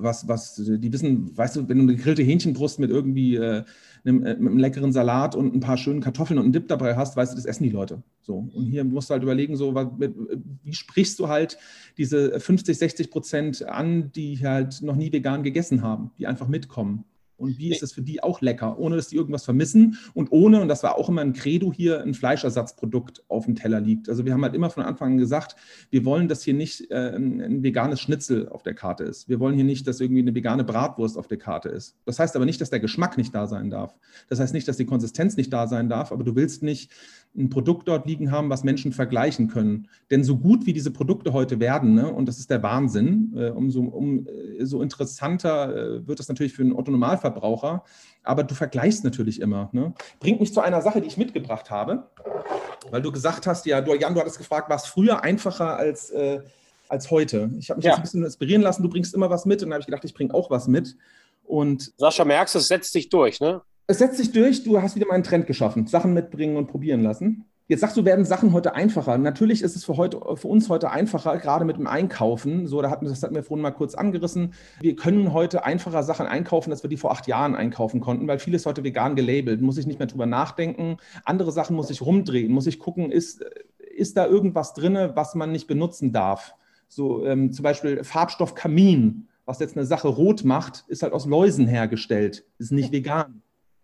was, was, die wissen, weißt du, wenn du eine gegrillte Hähnchenbrust mit irgendwie äh, einem, äh, mit einem leckeren Salat und ein paar schönen Kartoffeln und einen Dip dabei hast, weißt du, das essen die Leute. So. Und hier musst du halt überlegen, so, wie sprichst du halt diese 50, 60 Prozent an, die halt noch nie vegan gegessen haben, die einfach mitkommen. Und wie ist es für die auch lecker, ohne dass die irgendwas vermissen und ohne, und das war auch immer ein Credo hier, ein Fleischersatzprodukt auf dem Teller liegt. Also wir haben halt immer von Anfang an gesagt, wir wollen, dass hier nicht äh, ein, ein, veganes Schnitzel auf der Karte ist. Wir wollen hier nicht, dass irgendwie eine vegane Bratwurst auf der Karte ist. Das heißt aber nicht, dass der Geschmack nicht da sein darf. Das heißt nicht, dass die Konsistenz nicht da sein darf, aber du willst nicht ein Produkt dort liegen haben, was Menschen vergleichen können. Denn so gut wie diese Produkte heute werden, ne, und das ist der Wahnsinn, äh, umso, um, äh, so interessanter äh, wird das natürlich für einen Otto-Normalverbraucher. Aber du vergleichst natürlich immer. Ne? Bringt mich zu einer Sache, die ich mitgebracht habe, weil du gesagt hast, ja, du, Jan, du hattest gefragt, war es früher einfacher als, äh, als heute? Ich habe mich ja. jetzt ein bisschen inspirieren lassen, du bringst immer was mit und dann habe ich gedacht, ich bringe auch was mit. Und Sascha, merkst du, es setzt sich durch, ne? Es setzt sich durch, du hast wieder mal einen Trend geschaffen. Sachen mitbringen und probieren lassen. Jetzt sagst du, werden Sachen heute einfacher. Natürlich ist es für, heute, für uns heute einfacher, gerade mit dem Einkaufen. So, da hatten, das hatten wir vorhin mal kurz angerissen. Wir können heute einfacher Sachen einkaufen, als wir die vor acht Jahren einkaufen konnten, weil vieles heute vegan gelabelt. Muss ich nicht mehr drüber nachdenken. Andere Sachen muss ich rumdrehen, muss ich gucken, ist, ist da irgendwas drin, was man nicht benutzen darf. So ähm, zum Beispiel Farbstoff Kamin, was jetzt eine Sache rot macht, ist halt aus Läusen hergestellt, ist nicht vegan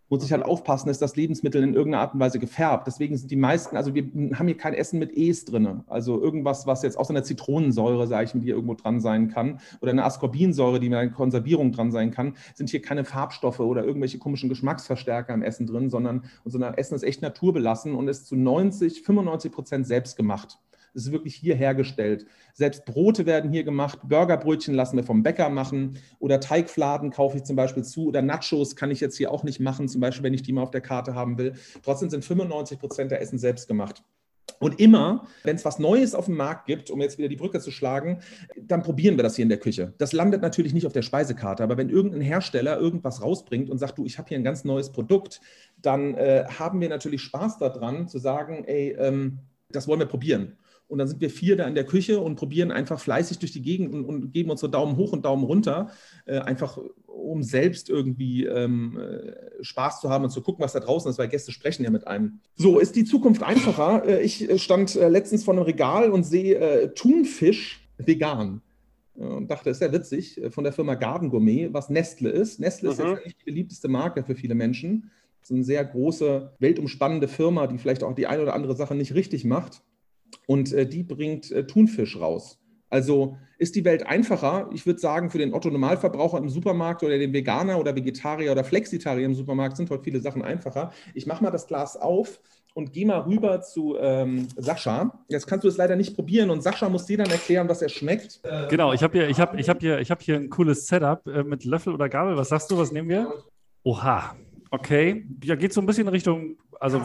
muss ich halt aufpassen, ist das Lebensmittel in irgendeiner Art und Weise gefärbt. Deswegen sind die meisten, also wir haben hier kein Essen mit E's drin. Also irgendwas, was jetzt außer einer Zitronensäure, sage ich, die hier irgendwo dran sein kann, oder eine Ascorbinsäure, die mit einer Konservierung dran sein kann, sind hier keine Farbstoffe oder irgendwelche komischen Geschmacksverstärker im Essen drin, sondern unser Essen ist echt naturbelassen und ist zu 90, 95 Prozent selbst gemacht. Ist wirklich hier hergestellt. Selbst Brote werden hier gemacht, Burgerbrötchen lassen wir vom Bäcker machen oder Teigfladen kaufe ich zum Beispiel zu oder Nachos kann ich jetzt hier auch nicht machen, zum Beispiel, wenn ich die mal auf der Karte haben will. Trotzdem sind 95 Prozent der Essen selbst gemacht. Und immer, wenn es was Neues auf dem Markt gibt, um jetzt wieder die Brücke zu schlagen, dann probieren wir das hier in der Küche. Das landet natürlich nicht auf der Speisekarte, aber wenn irgendein Hersteller irgendwas rausbringt und sagt, du, ich habe hier ein ganz neues Produkt, dann äh, haben wir natürlich Spaß daran zu sagen, ey, ähm, das wollen wir probieren. Und dann sind wir vier da in der Küche und probieren einfach fleißig durch die Gegend und, und geben unsere Daumen hoch und Daumen runter, äh, einfach um selbst irgendwie ähm, äh, Spaß zu haben und zu gucken, was da draußen ist, weil Gäste sprechen ja mit einem. So, ist die Zukunft einfacher? Äh, ich äh, stand letztens vor einem Regal und sehe äh, Thunfisch vegan. Und dachte, ist ja witzig, von der Firma Garden Gourmet, was Nestle ist. Nestle mhm. ist jetzt nicht die beliebteste Marke für viele Menschen. Ist eine sehr große, weltumspannende Firma, die vielleicht auch die eine oder andere Sache nicht richtig macht und äh, die bringt äh, Thunfisch raus. Also ist die Welt einfacher? Ich würde sagen, für den Otto-Normalverbraucher im Supermarkt oder den Veganer oder Vegetarier oder Flexitarier im Supermarkt sind heute viele Sachen einfacher. Ich mache mal das Glas auf und gehe mal rüber zu ähm, Sascha. Jetzt kannst du es leider nicht probieren und Sascha muss dir dann erklären, was er schmeckt. Genau, ich habe hier, hab, hab hier, hab hier ein cooles Setup äh, mit Löffel oder Gabel. Was sagst du, was nehmen wir? Oha, okay. Ja, geht so ein bisschen Richtung also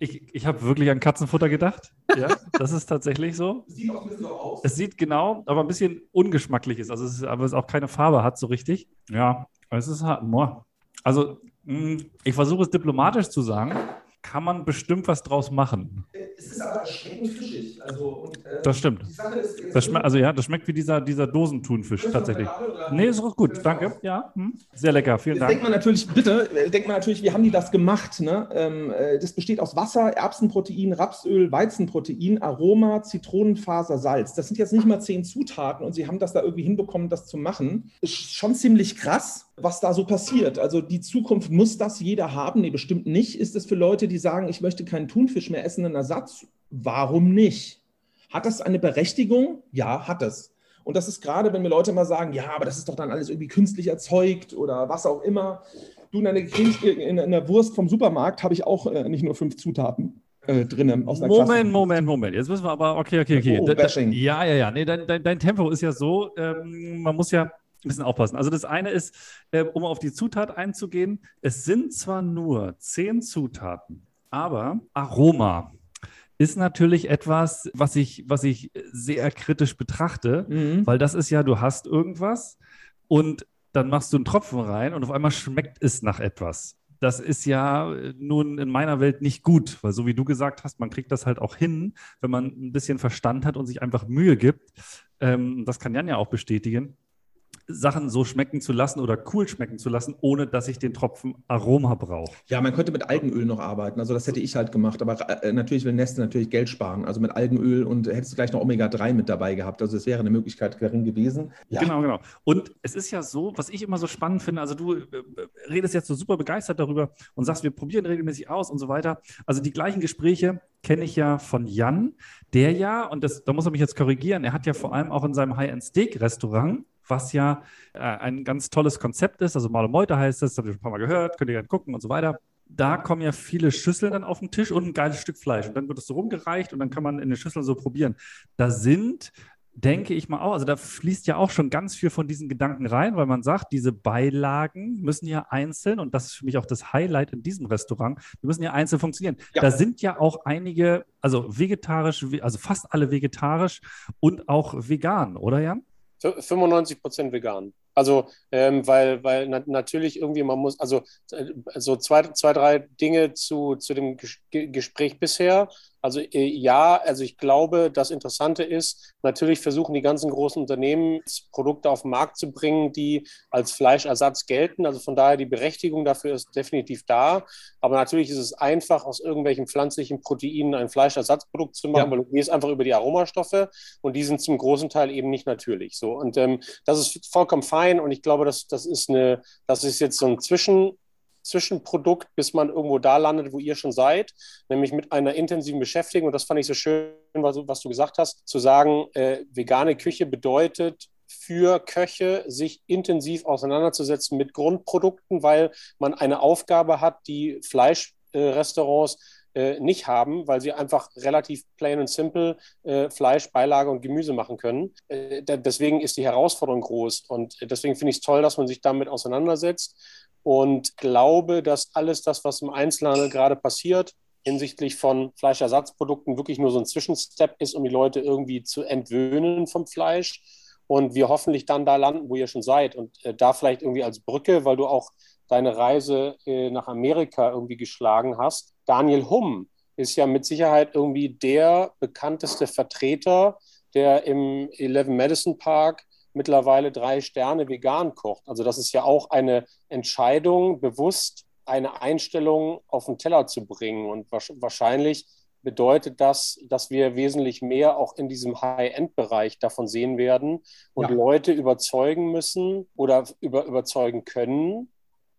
ich, ich habe wirklich an Katzenfutter gedacht. Ja, das ist tatsächlich so. Sieht auch ein bisschen so aus. Es sieht genau, aber ein bisschen ungeschmacklich ist. Also es ist, aber es auch keine Farbe hat so richtig. Ja, es ist hart. Also Hm, ich versuche es diplomatisch zu sagen kann man bestimmt was draus machen. Es ist aber erschreckend fischig. Also, und, äh, das stimmt. Ist, das schmeckt, also ja, das schmeckt wie dieser, dieser Dosentunfisch tatsächlich. Nee, ist auch gut. Danke. Ja, hm. sehr lecker. Vielen Dank. Denkt man natürlich, bitte, äh, denkt man natürlich, wie haben die das gemacht? Ne? Ähm, äh, das besteht aus Wasser, Erbsenprotein, Rapsöl, Weizenprotein, Aroma, Zitronenfaser, Salz. Das sind jetzt nicht mal zehn Zutaten und sie haben das da irgendwie hinbekommen, das zu machen. Ist schon ziemlich krass was da so passiert. Also die Zukunft muss das jeder haben? Nee, bestimmt nicht. Ist es für Leute, die sagen, ich möchte keinen Thunfisch mehr essen, ein Ersatz? Warum nicht? Hat das eine Berechtigung? Ja, hat es. Und das ist gerade, wenn mir Leute mal sagen, ja, aber das ist doch dann alles irgendwie künstlich erzeugt oder was auch immer. Du, in, eine, in einer Wurst vom Supermarkt habe ich auch äh, nicht nur fünf Zutaten. Äh, drin aus Moment, Klasse. Moment, Moment. Jetzt müssen wir aber, okay, okay, okay. Oh, da, da, ja, ja, ja. Nee, dein, dein, dein, Tempo ist ja so, ähm, man muss ja, bisschen aufpassen. Also das eine ist, äh, um auf die Zutat einzugehen, es sind zwar nur zehn Zutaten, aber Aroma ist natürlich etwas, was ich, was ich sehr kritisch betrachte, mhm. weil das ist ja, du hast irgendwas und dann machst du einen Tropfen rein und auf einmal schmeckt es nach etwas. Das ist ja nun in meiner Welt nicht gut, weil so wie du gesagt hast, man kriegt das halt auch hin, wenn man ein bisschen Verstand hat und sich einfach Mühe gibt. Ähm, das kann Jan ja auch bestätigen Sachen so schmecken zu lassen oder cool schmecken zu lassen, ohne dass ich den Tropfen Aroma brauche. Ja, man könnte mit Algenöl noch arbeiten. Also das hätte ich halt gemacht. Aber äh, natürlich will Neste natürlich Geld sparen. Also mit Algenöl und hättest du gleich noch Omega-3 mit dabei gehabt. Also es wäre eine Möglichkeit darin gewesen. Ja. Genau, genau. Und es ist ja so, was ich immer so spannend finde, also du äh, redest jetzt so super begeistert darüber und sagst, wir probieren regelmäßig aus und so weiter. Also die gleichen Gespräche kenne ich ja von Jan, der ja, und das, da muss er mich jetzt korrigieren, er hat ja vor allem auch in seinem High-End-Steak-Restaurant was ja äh, ein ganz tolles Konzept ist. Also Mal Meute heißt es, habt ihr schon ein paar Mal gehört, könnt ihr gerne gucken und so weiter. Da kommen ja viele Schüsseln dann auf den Tisch und ein geiles Stück Fleisch. Und dann wird es so rumgereicht und dann kann man in den Schüsseln so probieren. Da sind denke ich mal auch. Also da fließt ja auch schon ganz viel von diesen Gedanken rein, weil man sagt, diese Beilagen müssen ja einzeln, und das ist für mich auch das Highlight in diesem Restaurant, die müssen ja einzeln funktionieren. Ja. Da sind ja auch einige, also vegetarisch, also fast alle vegetarisch und auch vegan, oder Jan? 95 Prozent vegan. Also, ähm, weil, weil na natürlich irgendwie man muss, also äh, so zwei, zwei drei Dinge zu, zu dem Ges Gespräch bisher. Also äh, ja, also ich glaube, das Interessante ist, natürlich versuchen die ganzen großen Unternehmen Produkte auf den Markt zu bringen, die als Fleischersatz gelten. Also von daher die Berechtigung dafür ist definitiv da. Aber natürlich ist es einfach, aus irgendwelchen pflanzlichen Proteinen ein Fleischersatzprodukt zu machen, ja. weil du gehst einfach über die Aromastoffe und die sind zum großen Teil eben nicht natürlich. So und ähm, das ist vollkommen fein und ich glaube, dass das ist eine, das ist jetzt so ein Zwischen Zwischenprodukt, bis man irgendwo da landet, wo ihr schon seid, nämlich mit einer intensiven Beschäftigung. Und das fand ich so schön, was, was du gesagt hast, zu sagen, äh, vegane Küche bedeutet für Köche, sich intensiv auseinanderzusetzen mit Grundprodukten, weil man eine Aufgabe hat, die Fleischrestaurants äh, nicht haben, weil sie einfach relativ plain und simple äh, Fleisch, Beilage und Gemüse machen können. Äh, deswegen ist die Herausforderung groß und deswegen finde ich es toll, dass man sich damit auseinandersetzt und glaube, dass alles das, was im Einzelhandel gerade passiert, hinsichtlich von Fleischersatzprodukten wirklich nur so ein Zwischenstep ist, um die Leute irgendwie zu entwöhnen vom Fleisch. Und wir hoffentlich dann da landen, wo ihr schon seid. Und äh, da vielleicht irgendwie als Brücke, weil du auch deine Reise äh, nach Amerika irgendwie geschlagen hast. Daniel Humm ist ja mit Sicherheit irgendwie der bekannteste Vertreter, der im 11 Madison Park mittlerweile drei Sterne vegan kocht. Also das ist ja auch eine Entscheidung, bewusst eine Einstellung auf den Teller zu bringen. Und wahrscheinlich bedeutet das, dass wir wesentlich mehr auch in diesem High-End-Bereich davon sehen werden und ja. Leute überzeugen müssen oder über, überzeugen können,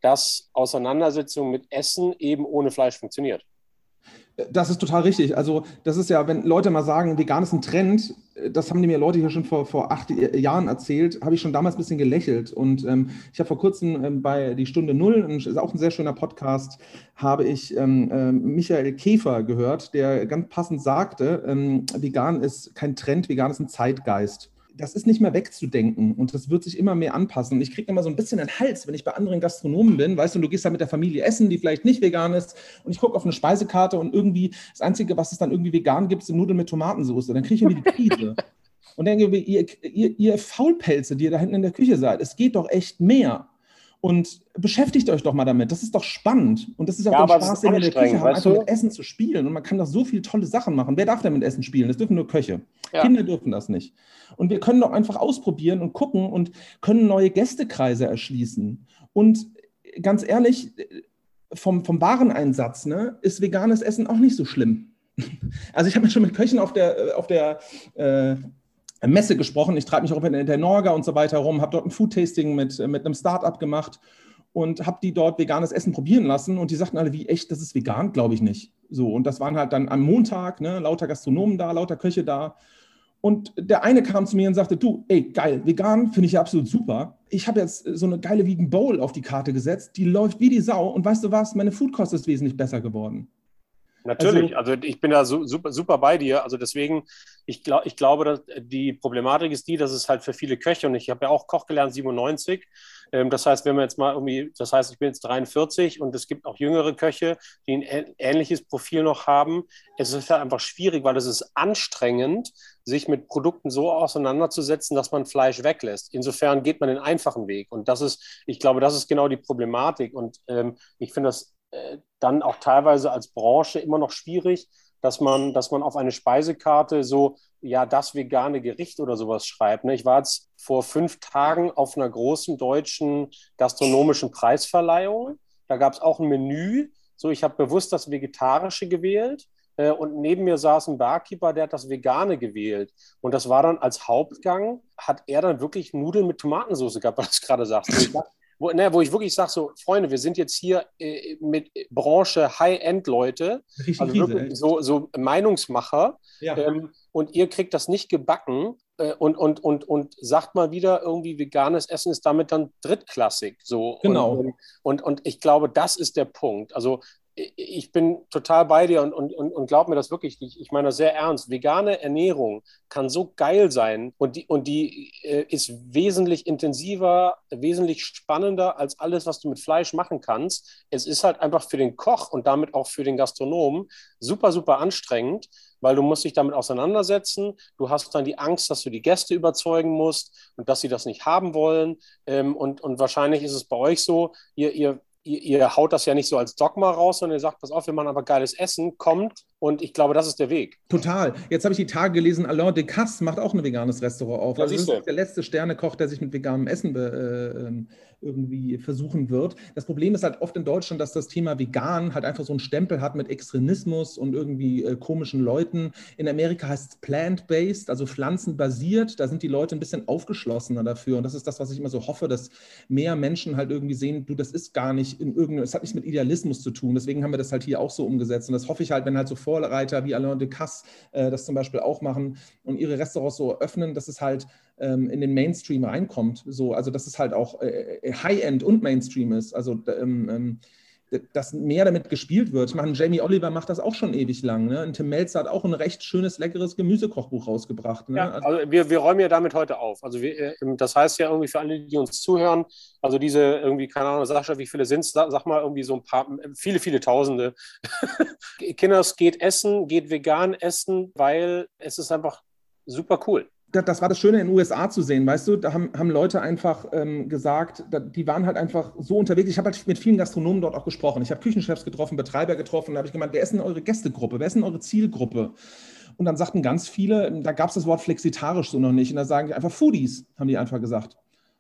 dass Auseinandersetzung mit Essen eben ohne Fleisch funktioniert. Das ist total richtig. Also, das ist ja, wenn Leute mal sagen, vegan ist ein Trend, das haben mir Leute hier schon vor, vor acht Jahren erzählt, habe ich schon damals ein bisschen gelächelt. Und ähm, ich habe vor kurzem ähm, bei Die Stunde Null, ist auch ein sehr schöner Podcast, habe ich ähm, äh, Michael Käfer gehört, der ganz passend sagte, ähm, vegan ist kein Trend, vegan ist ein Zeitgeist das ist nicht mehr wegzudenken und das wird sich immer mehr anpassen. Und ich kriege immer so ein bisschen den Hals, wenn ich bei anderen Gastronomen bin, weißt du, du gehst da mit der Familie essen, die vielleicht nicht vegan ist und ich gucke auf eine Speisekarte und irgendwie das Einzige, was es dann irgendwie vegan gibt, sind Nudeln mit Tomatensauce. Dann kriege ich irgendwie die Krise. [LAUGHS] und denke, ihr, ihr, ihr Faulpelze, die ihr da hinten in der Küche seid, es geht doch echt mehr. Und beschäftigt euch doch mal damit. Das ist doch spannend. Und das ist auch Ja, der Spaß, den wir in der Küche haben, einfach du? mit Essen zu spielen. Und man kann doch so viele tolle Sachen machen. Wer darf denn mit Essen spielen? Das dürfen nur Köche. Ja. Kinder dürfen das nicht. Und wir können doch einfach ausprobieren und gucken und können neue Gästekreise erschließen. Und ganz ehrlich, vom, vom Wareneinsatz ne, ist veganes Essen auch nicht so schlimm. [LAUGHS] Also ich habe mir schon mit Köchen auf der, auf der äh, Messe gesprochen. Ich treibe mich auch in der Norga und so weiter rum, habe dort ein Food-Tasting mit, mit einem Startup gemacht und habe die dort veganes Essen probieren lassen und die sagten alle, wie echt, das ist vegan? Glaube ich nicht. So, und das waren halt dann am Montag, ne, lauter Gastronomen da, lauter Köche da. Und der eine kam zu mir und sagte, du, ey, geil, vegan finde ich ja absolut super. Ich habe jetzt so eine geile Vegan Bowl auf die Karte gesetzt, die läuft wie die Sau und weißt du was, meine Foodkost ist wesentlich besser geworden. Natürlich, also, ich bin da su super, super bei dir. Also deswegen, ich, glaub, ich glaube, dass die Problematik ist die, dass es halt für viele Köche, und ich habe ja auch Koch gelernt, 97. Ähm, das heißt, wenn wir jetzt mal irgendwie, das heißt, ich bin jetzt 43 und es gibt auch jüngere Köche, die ein ähnliches Profil noch haben. Es ist halt einfach schwierig, weil es ist anstrengend, sich mit Produkten so auseinanderzusetzen, dass man Fleisch weglässt. Insofern geht man den einfachen Weg. Und das ist, ich glaube, das ist genau die Problematik. Und ähm, ich finde das äh, dann auch teilweise als Branche immer noch schwierig, dass man, dass man auf eine Speisekarte so, ja, das vegane Gericht oder sowas schreibt. Ne? Ich war jetzt vor fünf Tagen auf einer großen deutschen gastronomischen Preisverleihung. Da gab es auch ein Menü. So, ich habe bewusst das Vegetarische gewählt. Äh, Und neben mir saß ein Barkeeper, der hat das Vegane gewählt. Und das war dann als Hauptgang, hat er dann wirklich Nudeln mit Tomatensauce gehabt, was du gerade sagst. [LAUGHS] Wo ne, wo ich wirklich sage, so, Freunde, wir sind jetzt hier äh, mit Branche High-End-Leute, also wirklich so, so Meinungsmacher, Ja. ähm, und ihr kriegt das nicht gebacken äh, und, und, und, und sagt mal wieder, irgendwie veganes Essen ist damit dann drittklassig. So. Genau. Und, und, und ich glaube, das ist der Punkt. Also ich- bin total bei dir und, und, und, und glaub mir das wirklich, ich, ich meine das sehr ernst. Vegane Ernährung kann so geil sein und die, und die äh, ist wesentlich intensiver, wesentlich spannender als alles, was du mit Fleisch machen kannst. Es ist halt einfach für den Koch und damit auch für den Gastronomen super, super anstrengend, weil du musst dich damit auseinandersetzen. Du hast dann die Angst, dass du die Gäste überzeugen musst und dass sie das nicht haben wollen. Ähm, und, und wahrscheinlich ist es bei euch so, ihr, ihr, ihr, ihr haut das ja nicht so als Dogma raus, sondern ihr sagt, pass auf, wir machen aber geiles Essen, kommt. Und ich glaube, das ist der Weg. Total. Jetzt habe ich die Tage gelesen, Alain Decasse macht auch ein veganes Restaurant auf. Ja, Also das ist der letzte Sternekoch, der sich mit veganem Essen be, äh, ähm, irgendwie versuchen wird. Das Problem ist halt oft in Deutschland, dass das Thema vegan halt einfach so einen Stempel hat mit Extremismus und irgendwie äh, komischen Leuten. In Amerika heißt es plant-based, also pflanzenbasiert. Da sind die Leute ein bisschen aufgeschlossener dafür. Und das ist das, was ich immer so hoffe, dass mehr Menschen halt irgendwie sehen, du, das ist gar nicht in irgendeinem, es hat nichts mit Idealismus zu tun. Deswegen haben wir das halt hier auch so umgesetzt. Und das hoffe ich halt, wenn halt so Vorreiter wie Alain Decasse äh, das zum Beispiel auch machen und ihre Restaurants so öffnen, dass es halt ähm, in den Mainstream reinkommt. So, also dass es halt auch äh, High-End und Mainstream ist. Also ähm, ähm, dass mehr damit gespielt wird. Ich meine, Jamie Oliver macht das auch schon ewig lang. Ne? Und Tim Melzer hat auch ein recht schönes, leckeres Gemüsekochbuch rausgebracht. Ne? Ja, Also, also wir, wir räumen ja damit heute auf. Also wir, äh, das heißt ja irgendwie für alle, die uns zuhören, also diese irgendwie, keine Ahnung, Sascha, wie viele sind es? Sag, sag mal irgendwie so ein paar, viele, viele Tausende. [LAUGHS] Kinders geht essen, geht vegan essen, weil es ist einfach super cool. Das, war das Schöne in den USA zu sehen, weißt du, da haben, haben Leute einfach ähm, gesagt, da, die waren halt einfach so unterwegs. Ich habe halt mit vielen Gastronomen dort auch gesprochen. Ich habe Küchenchefs getroffen, Betreiber getroffen, da habe ich gemeint, wer ist denn eure Gästegruppe, wer ist denn eure Zielgruppe? Und dann sagten ganz viele, da gab es das Wort flexitarisch so noch nicht. Und da sagen die einfach Foodies, haben die einfach gesagt.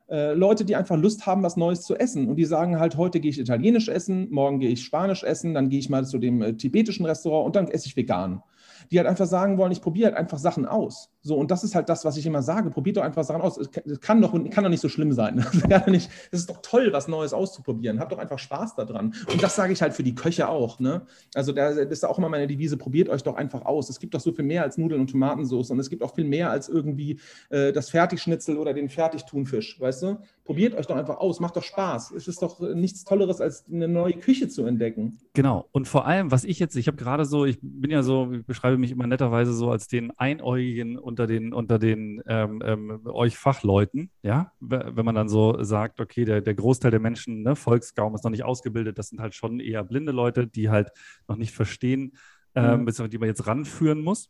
Äh, Leute, die einfach Lust haben, was Neues zu essen. Und die sagen halt, heute gehe ich italienisch essen, morgen gehe ich spanisch essen, dann gehe ich mal zu dem äh, tibetischen Restaurant und dann esse ich vegan. Die halt einfach sagen wollen, ich probiere halt einfach Sachen aus. So, und das ist halt das, was ich immer sage. Probiert doch einfach Sachen aus. Es kann- es doch, kann doch nicht so schlimm sein. [LAUGHS] Das ist doch toll, was Neues auszuprobieren. Habt doch einfach Spaß daran. Und das sage ich halt für die Köche auch. Ne? Also da das ist auch immer meine Devise, probiert euch doch einfach aus. Es gibt doch so viel mehr als Nudeln und Tomatensauce und es gibt auch viel mehr als irgendwie äh, das Fertigschnitzel oder den Fertigthunfisch, weißt du? Probiert euch doch einfach aus, macht doch Spaß. Es ist doch nichts Tolleres, als eine neue Küche zu entdecken. Genau. Und vor allem, was ich jetzt, ich habe gerade so, ich bin ja so, ich beschreibe mich immer netterweise so als den Einäugigen unter den, unter den ähm, ähm, euch Fachleuten, ja. Wenn man dann so sagt, okay, der, der Großteil der Menschen, ne, Volksgaum ist noch nicht ausgebildet, das sind halt schon eher blinde Leute, die halt noch nicht verstehen, ähm, Mhm. beziehungsweise die man jetzt ranführen muss.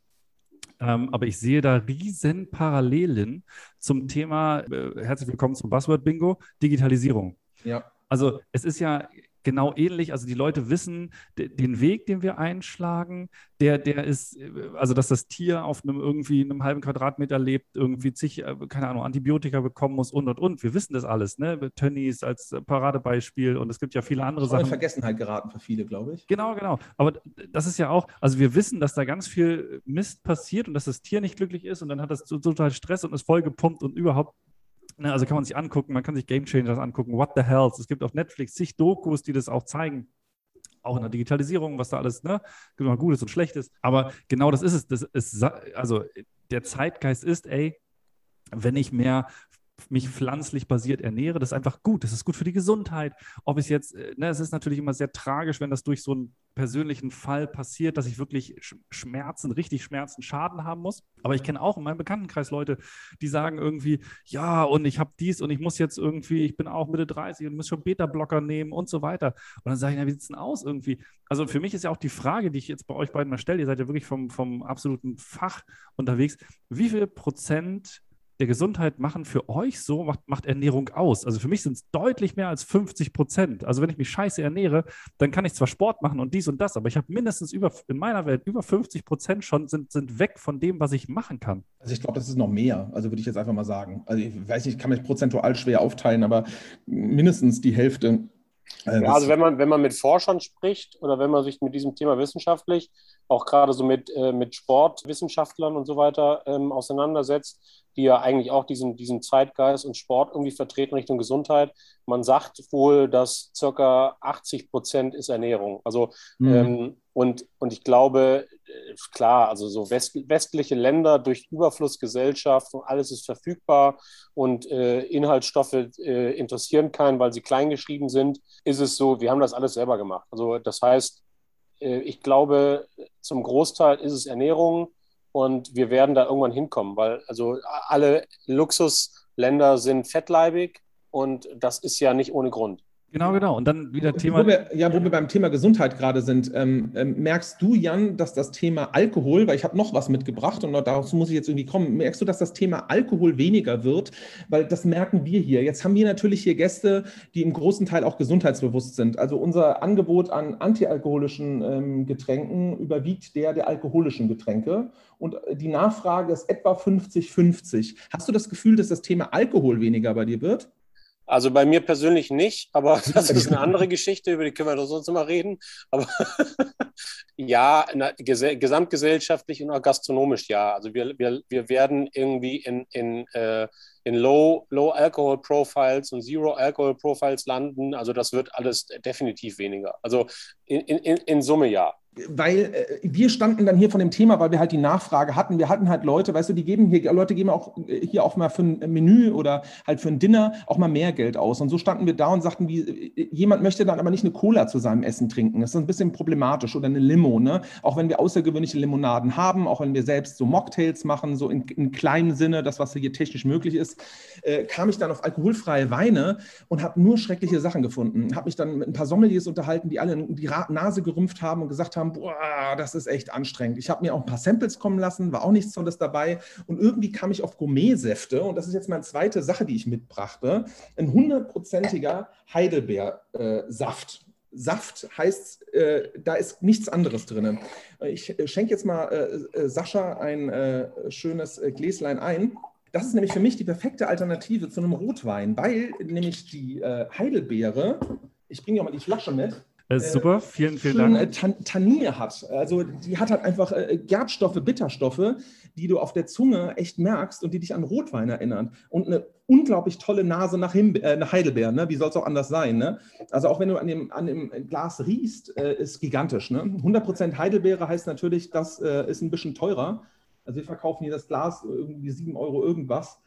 Ähm, aber ich sehe da riesen Parallelen zum Thema, äh, herzlich willkommen zum Buzzword Bingo, Digitalisierung. Ja. Also es ist ja genau ähnlich. Also die Leute wissen den Weg, den wir einschlagen, der, der ist, äh, also dass das Tier auf einem irgendwie einem halben Quadratmeter lebt, irgendwie zig, äh, keine Ahnung, Antibiotika bekommen muss und und und. Wir wissen das alles, ne? Tönnies als Paradebeispiel und es gibt ja viele andere Sachen. In Vergessenheit geraten für viele, glaube ich. Genau, genau. Aber das ist ja auch, also wir wissen, dass da ganz viel Mist passiert und dass das Tier nicht glücklich ist und dann hat das total Stress und ist vollgepumpt und überhaupt Ne, also kann man sich angucken, man kann sich Game Changers angucken, What the Hell. Es gibt auf Netflix zig Dokus, die das auch zeigen. Auch in der Digitalisierung, was da alles, ne, mal Gutes und Schlechtes. Aber genau das ist es. Das ist, also der Zeitgeist ist, ey, wenn ich mehr mich pflanzlich basiert ernähre, das ist einfach gut. Das ist gut für die Gesundheit. Ob es jetzt, äh, ne, es ist natürlich immer sehr tragisch, wenn das durch so einen persönlichen Fall passiert, dass ich wirklich Schmerzen, richtig Schmerzen, Schaden haben muss. Aber ich kenne auch in meinem Bekanntenkreis Leute, die sagen irgendwie, ja, und ich habe dies und ich muss jetzt irgendwie, ich bin auch Mitte 30 und muss schon Beta-Blocker nehmen und so weiter. Und dann sage ich, na, wie sieht es denn aus irgendwie? Also für mich ist ja auch die Frage, die ich jetzt bei euch beiden mal stelle, ihr seid ja wirklich vom, vom absoluten Fach unterwegs, wie viel Prozent der Gesundheit machen für euch so, macht, macht Ernährung aus. Also für mich sind es deutlich mehr als 50 Prozent. Also wenn ich mich scheiße ernähre, dann kann ich zwar Sport machen und dies und das, aber ich habe mindestens über, in meiner Welt über 50 Prozent schon sind, sind weg von dem, was ich machen kann. Also ich glaube, das ist noch mehr. Also würde ich jetzt einfach mal sagen. Also ich weiß nicht, ich kann mich prozentual schwer aufteilen, aber mindestens die Hälfte. Ja, also wenn man, wenn man mit Forschern spricht oder wenn man sich mit diesem Thema wissenschaftlich, auch gerade so mit, äh, mit Sportwissenschaftlern und so weiter ähm, auseinandersetzt, die ja eigentlich auch diesen, diesen Zeitgeist und Sport irgendwie vertreten Richtung Gesundheit. Man sagt wohl, dass circa 80 Prozent ist Ernährung. Also mhm. ähm, und, und ich glaube, äh, klar, also so west, westliche Länder durch Überflussgesellschaft und alles ist verfügbar und äh, Inhaltsstoffe äh, interessieren keinen, weil sie kleingeschrieben sind, ist es so, wir haben das alles selber gemacht. Also das heißt, äh, ich glaube, zum Großteil ist es Ernährung und wir werden da irgendwann hinkommen, weil also alle Luxusländer sind fettleibig und das ist ja nicht ohne Grund. Genau, genau. Und dann wieder Thema. Wo wir, ja, wo wir beim Thema Gesundheit gerade sind, ähm, ähm, merkst du, Jan, dass das Thema Alkohol, weil ich habe noch was mitgebracht und dazu muss ich jetzt irgendwie kommen, merkst du, dass das Thema Alkohol weniger wird? Weil das merken wir hier. Jetzt haben wir natürlich hier Gäste, die im großen Teil auch gesundheitsbewusst sind. Also unser Angebot an antialkoholischen ähm, Getränken überwiegt der der alkoholischen Getränke. Und die Nachfrage ist etwa 50-50. Hast du das Gefühl, dass das Thema Alkohol weniger bei dir wird? Also bei mir persönlich nicht, aber [LAUGHS] das ist eine [LAUGHS] andere Geschichte, über die können wir doch sonst mal reden. Aber [LAUGHS] ja, gesamtgesellschaftlich und auch gastronomisch ja. Also wir, wir, wir werden irgendwie in, in, äh, in Low, Low Alcohol Profiles und Zero Alcohol Profiles landen. Also das wird alles definitiv weniger. Also in, in, in Summe ja weil äh, wir standen dann hier von dem Thema, weil wir halt die Nachfrage hatten. Wir hatten halt Leute, weißt du, die geben hier, Leute geben auch äh, hier auch mal für ein Menü oder halt für ein Dinner auch mal mehr Geld aus. Und so standen wir da und sagten, wie, äh, jemand möchte dann aber nicht eine Cola zu seinem Essen trinken. Das ist ein bisschen problematisch oder eine Limo, ne? Auch wenn wir außergewöhnliche Limonaden haben, auch wenn wir selbst so Mocktails machen, so in, in kleinem Sinne, das, was hier technisch möglich ist, äh, kam ich dann auf alkoholfreie Weine und habe nur schreckliche Sachen gefunden. Habe mich dann mit ein paar Sommeliers unterhalten, die alle die Nase gerümpft haben und gesagt haben, haben, boah, das ist echt anstrengend. Ich habe mir auch ein paar Samples kommen lassen, war auch nichts Tolles dabei. Und irgendwie kam ich auf Gourmet-Säfte. Und das ist jetzt meine zweite Sache, die ich mitbrachte. Ein hundertprozentiger Heidelbeersaft. Äh, Saft heißt, äh, da ist nichts anderes drin. Ich äh, schenke jetzt mal äh, äh, Sascha ein äh, schönes Gläslein ein. Das ist nämlich für mich die perfekte Alternative zu einem Rotwein, weil nämlich die Heidelbeere, ich bringe ja mal die Flasche mit, äh, super, vielen, vielen Dank. Äh, Tan Tannine hat. Also die hat halt einfach äh, Gerbstoffe, Bitterstoffe, die du auf der Zunge echt merkst und die dich an Rotwein erinnern. Und eine unglaublich tolle Nase nach, Himbe äh, nach Heidelbeeren. Ne? Wie soll es auch anders sein? Ne? Also auch wenn du an dem, an dem Glas riechst, äh, ist gigantisch. Ne? 100% Heidelbeere heißt natürlich, das äh, ist ein bisschen teurer. Also wir verkaufen hier das Glas irgendwie 7 Euro irgendwas.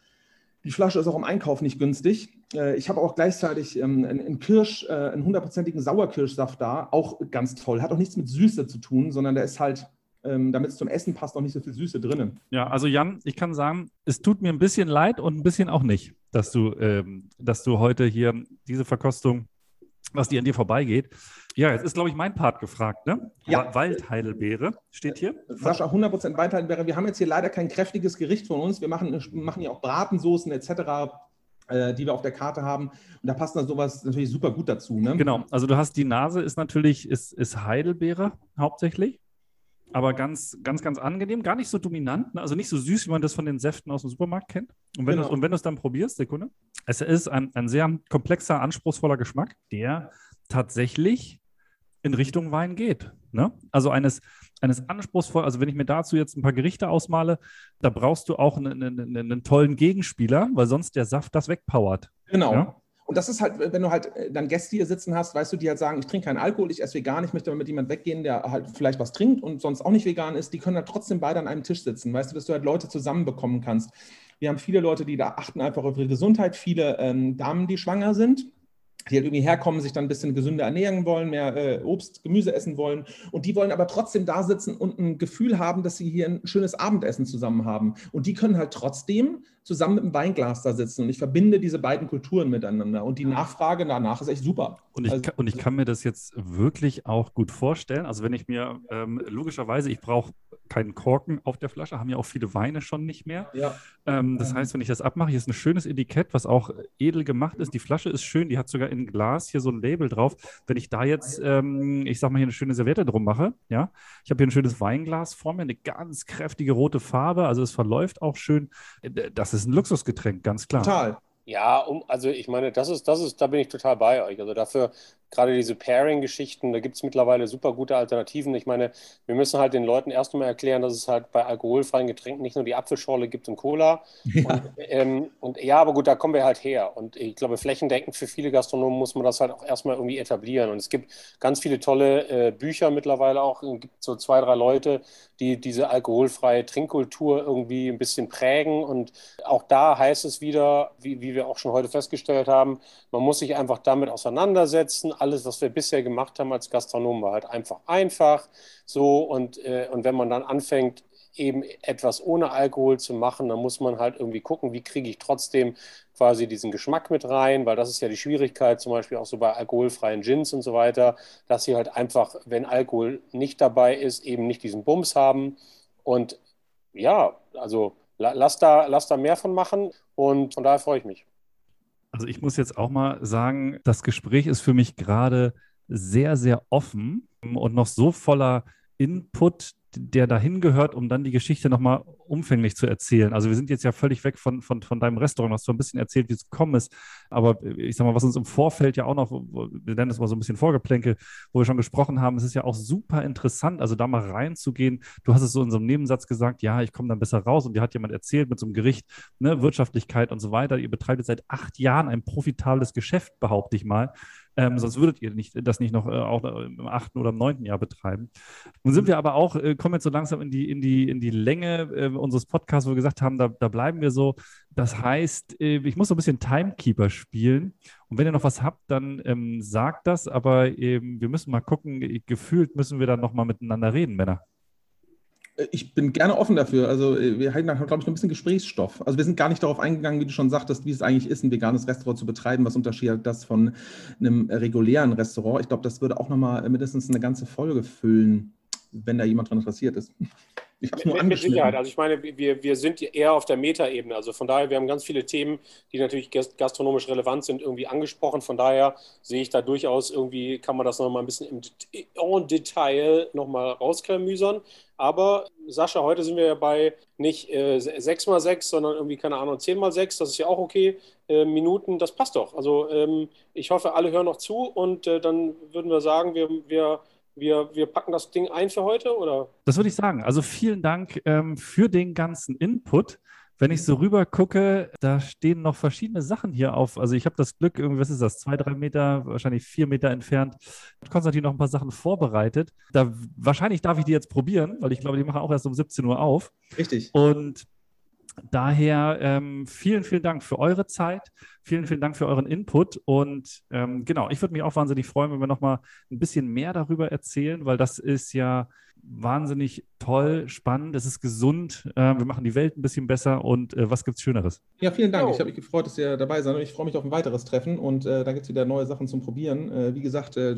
Die Flasche ist auch im Einkauf nicht günstig. Äh, ich habe auch gleichzeitig ähm, einen Kirsch, äh, einen hundertprozentigen Sauerkirschsaft da, auch ganz toll. Hat auch nichts mit Süße zu tun, sondern der ist halt, ähm, damit es zum Essen passt, auch nicht so viel Süße drinnen. Ja, also Jan, ich kann sagen, es tut mir ein bisschen leid und ein bisschen auch nicht, dass du, ähm, dass du heute hier diese Verkostung was dir an dir vorbeigeht. Ja, jetzt ist, glaube ich, mein Part gefragt, ne? Ja. Waldheidelbeere steht hier. Sascha, 100% Waldheidelbeere. Wir haben jetzt hier leider kein kräftiges Gericht von uns. Wir machen, machen ja auch Bratensoßen etc. äh, die wir auf der Karte haben. Und da passt dann sowas natürlich super gut dazu. Ne? Genau, also du hast die Nase ist natürlich, ist, ist Heidelbeere hauptsächlich, aber ganz, ganz, ganz angenehm, gar nicht so dominant, ne? also nicht so süß, wie man das von den Säften aus dem Supermarkt kennt. Und wenn Genau. du es dann probierst, Sekunde, es ist ein, ein sehr komplexer, anspruchsvoller Geschmack, der tatsächlich in Richtung Wein geht. Ne? Also eines, eines anspruchsvoll, also wenn ich mir dazu jetzt ein paar Gerichte ausmale, da brauchst du auch einen, einen, einen tollen Gegenspieler, weil sonst der Saft das wegpowert. Genau. Ja. Und das ist halt, wenn du halt äh, dann Gäste hier sitzen hast, weißt du, die halt sagen, ich trinke keinen Alkohol, ich esse vegan, ich möchte mal mit jemandem weggehen, der halt vielleicht was trinkt und sonst auch nicht vegan ist, die können halt trotzdem beide an einem Tisch sitzen, weißt du, dass du halt Leute zusammenbekommen kannst. Wir haben viele Leute, die da achten einfach auf ihre Gesundheit, viele ähm, Damen, die schwanger sind, die halt irgendwie herkommen, sich dann ein bisschen gesünder ernähren wollen, mehr äh, Obst, Gemüse essen wollen. Und die wollen aber trotzdem da sitzen und ein Gefühl haben, dass sie hier ein schönes Abendessen zusammen haben. Und die können halt trotzdem zusammen mit einem Weinglas da sitzen. Und ich verbinde diese beiden Kulturen miteinander. Und die Nachfrage danach ist echt super. Und ich, Also- kann, und ich kann mir das jetzt wirklich auch gut vorstellen. Also wenn ich mir ähm, logischerweise, ich brauche keinen Korken auf der Flasche, haben ja auch viele Weine schon nicht mehr. Ja. Ähm, das heißt, wenn ich das abmache, hier ist ein schönes Etikett, was auch edel gemacht ist. Die Flasche ist schön, die hat sogar in Glas hier so ein Label drauf. Wenn ich da jetzt, ähm, ich sag mal, hier eine schöne Serviette drum mache, ja, ich habe hier ein schönes Weinglas vor mir, eine ganz kräftige rote Farbe, also es verläuft auch schön. Äh, Das ist ein Luxusgetränk, ganz klar. Total. Ja, um, also ich meine, das ist, das ist, da bin ich total bei euch. Also dafür, gerade diese Pairing-Geschichten, da gibt es mittlerweile super gute Alternativen. Ich meine, wir müssen halt den Leuten erst einmal erklären, dass es halt bei alkoholfreien Getränken nicht nur die Apfelschorle gibt und Cola. Und, ähm, und ja, aber gut, da kommen wir halt her. Und ich glaube, flächendeckend für viele Gastronomen muss man das halt auch erstmal irgendwie etablieren. Und es gibt ganz viele tolle äh, Bücher mittlerweile auch. Es gibt so zwei, drei Leute, die diese alkoholfreie Trinkkultur irgendwie ein bisschen prägen. Und auch da heißt es wieder, wie, wie wir auch schon heute festgestellt haben, man muss sich einfach damit auseinandersetzen. Alles, was wir bisher gemacht haben als Gastronomen, war halt einfach einfach. So, und, äh, und wenn man dann anfängt, eben etwas ohne Alkohol zu machen, dann muss man halt irgendwie gucken, wie kriege ich trotzdem quasi diesen Geschmack mit rein, weil das ist ja die Schwierigkeit, zum Beispiel auch so bei alkoholfreien Gins und so weiter, dass sie halt einfach, wenn Alkohol nicht dabei ist, eben nicht diesen Bums haben. Und ja, also la- lass da, lass da mehr von machen und von daher freue ich mich. Also ich muss jetzt auch mal sagen, das Gespräch ist für mich gerade sehr, sehr offen und noch so voller Input, der dahin gehört, um dann die Geschichte nochmal umfänglich zu erzählen. Also wir sind jetzt ja völlig weg von, von, von deinem Restaurant, hast du ein bisschen erzählt, wie es gekommen ist. Aber ich sag mal, was uns im Vorfeld ja auch noch, wir nennen das mal so ein bisschen Vorgeplänkel, wo wir schon gesprochen haben, es ist ja auch super interessant, also da mal reinzugehen. Du hast es so in so einem Nebensatz gesagt, ja, ich komme dann besser raus und dir hat jemand erzählt mit so einem Gericht, ne, Wirtschaftlichkeit und so weiter. Ihr betreibt jetzt seit acht Jahren ein profitables Geschäft, behaupte ich mal. Ähm, sonst würdet ihr nicht, das nicht noch äh, auch im achten oder im neunten Jahr betreiben. Nun sind wir aber auch, äh, kommen jetzt so langsam in die, in die, in die Länge äh, unseres Podcasts, wo wir gesagt haben, da, da bleiben wir so. Das heißt, äh, ich muss so ein bisschen Timekeeper spielen. Und wenn ihr noch was habt, dann ähm, sagt das. Aber ähm, wir müssen mal gucken, gefühlt müssen wir dann nochmal miteinander reden, Männer. Ich bin gerne offen dafür. Also äh, wir halten da, glaube ich, noch ein bisschen Gesprächsstoff. Also wir sind gar nicht darauf eingegangen, wie du schon sagtest, wie es eigentlich ist, ein veganes Restaurant zu betreiben. Was unterscheidet das von einem regulären Restaurant? Ich glaube, das würde auch nochmal mindestens eine ganze Folge füllen, wenn da jemand dran interessiert ist. Ich habe nur Mit, mit Sicherheit. Also ich meine, wir, wir sind eher auf der Metaebene. Also von daher, wir haben ganz viele Themen, die natürlich gas- gastronomisch relevant sind, irgendwie angesprochen. Von daher sehe ich da durchaus irgendwie, kann man das nochmal ein bisschen im en Detail nochmal rausklamüsern. Aber Sascha, heute sind wir ja bei nicht äh, 6 mal 6, sondern irgendwie, keine Ahnung, 10 mal 6. Das ist ja auch okay. Äh, Minuten, das passt doch. Also ähm, ich hoffe, alle hören noch zu und äh, dann würden wir sagen, wir, wir, wir, wir packen das Ding ein für heute, oder? Das würde ich sagen. Also vielen Dank ähm, für den ganzen Input. Wenn ich so rüber gucke, da stehen noch verschiedene Sachen hier auf. Also ich habe das Glück, irgendwie, was ist das, zwei, drei Meter, wahrscheinlich vier Meter entfernt, hat Konstantin noch ein paar Sachen vorbereitet. Da, wahrscheinlich darf ich die jetzt probieren, weil ich glaube, die machen auch erst um 17 Uhr auf. Richtig. Und daher ähm, vielen, vielen Dank für eure Zeit. Vielen, vielen Dank für euren Input. Und ähm, genau, ich würde mich auch wahnsinnig freuen, wenn wir nochmal ein bisschen mehr darüber erzählen, weil das ist ja wahnsinnig toll, spannend, es ist gesund, äh, wir machen die Welt ein bisschen besser und äh, was gibt's Schöneres? Ja, vielen Dank. Jo. Ich habe mich gefreut, dass ihr dabei seid und ich freue mich auf ein weiteres Treffen und äh, da gibt es wieder neue Sachen zum Probieren. Äh, wie gesagt, äh,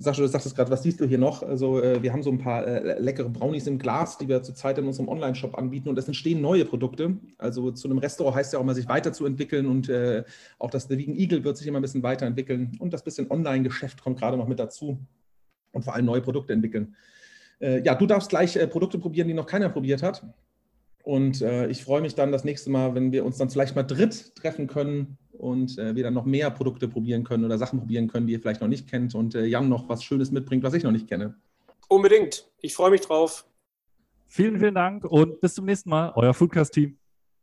Sascha, du sagtest gerade, was siehst du hier noch? Also äh, wir haben so ein paar äh, leckere Brownies im Glas, die wir zurzeit in unserem Online-Shop anbieten und es entstehen neue Produkte. Also zu einem Restaurant heißt ja auch mal, sich weiterzuentwickeln und äh, auch das The Vegan Eagle wird sich immer ein bisschen weiterentwickeln und das bisschen Online-Geschäft kommt gerade noch mit dazu und vor allem neue Produkte entwickeln. Äh, ja, du darfst gleich äh, Produkte probieren, die noch keiner probiert hat. Und äh, ich freue mich dann das nächste Mal, wenn wir uns dann vielleicht mal dritt treffen können und äh, wir dann noch mehr Produkte probieren können oder Sachen probieren können, die ihr vielleicht noch nicht kennt und äh, Jan noch was Schönes mitbringt, was ich noch nicht kenne. Unbedingt. Ich freue mich drauf. Vielen, vielen Dank und bis zum nächsten Mal. Euer Foodcast-Team.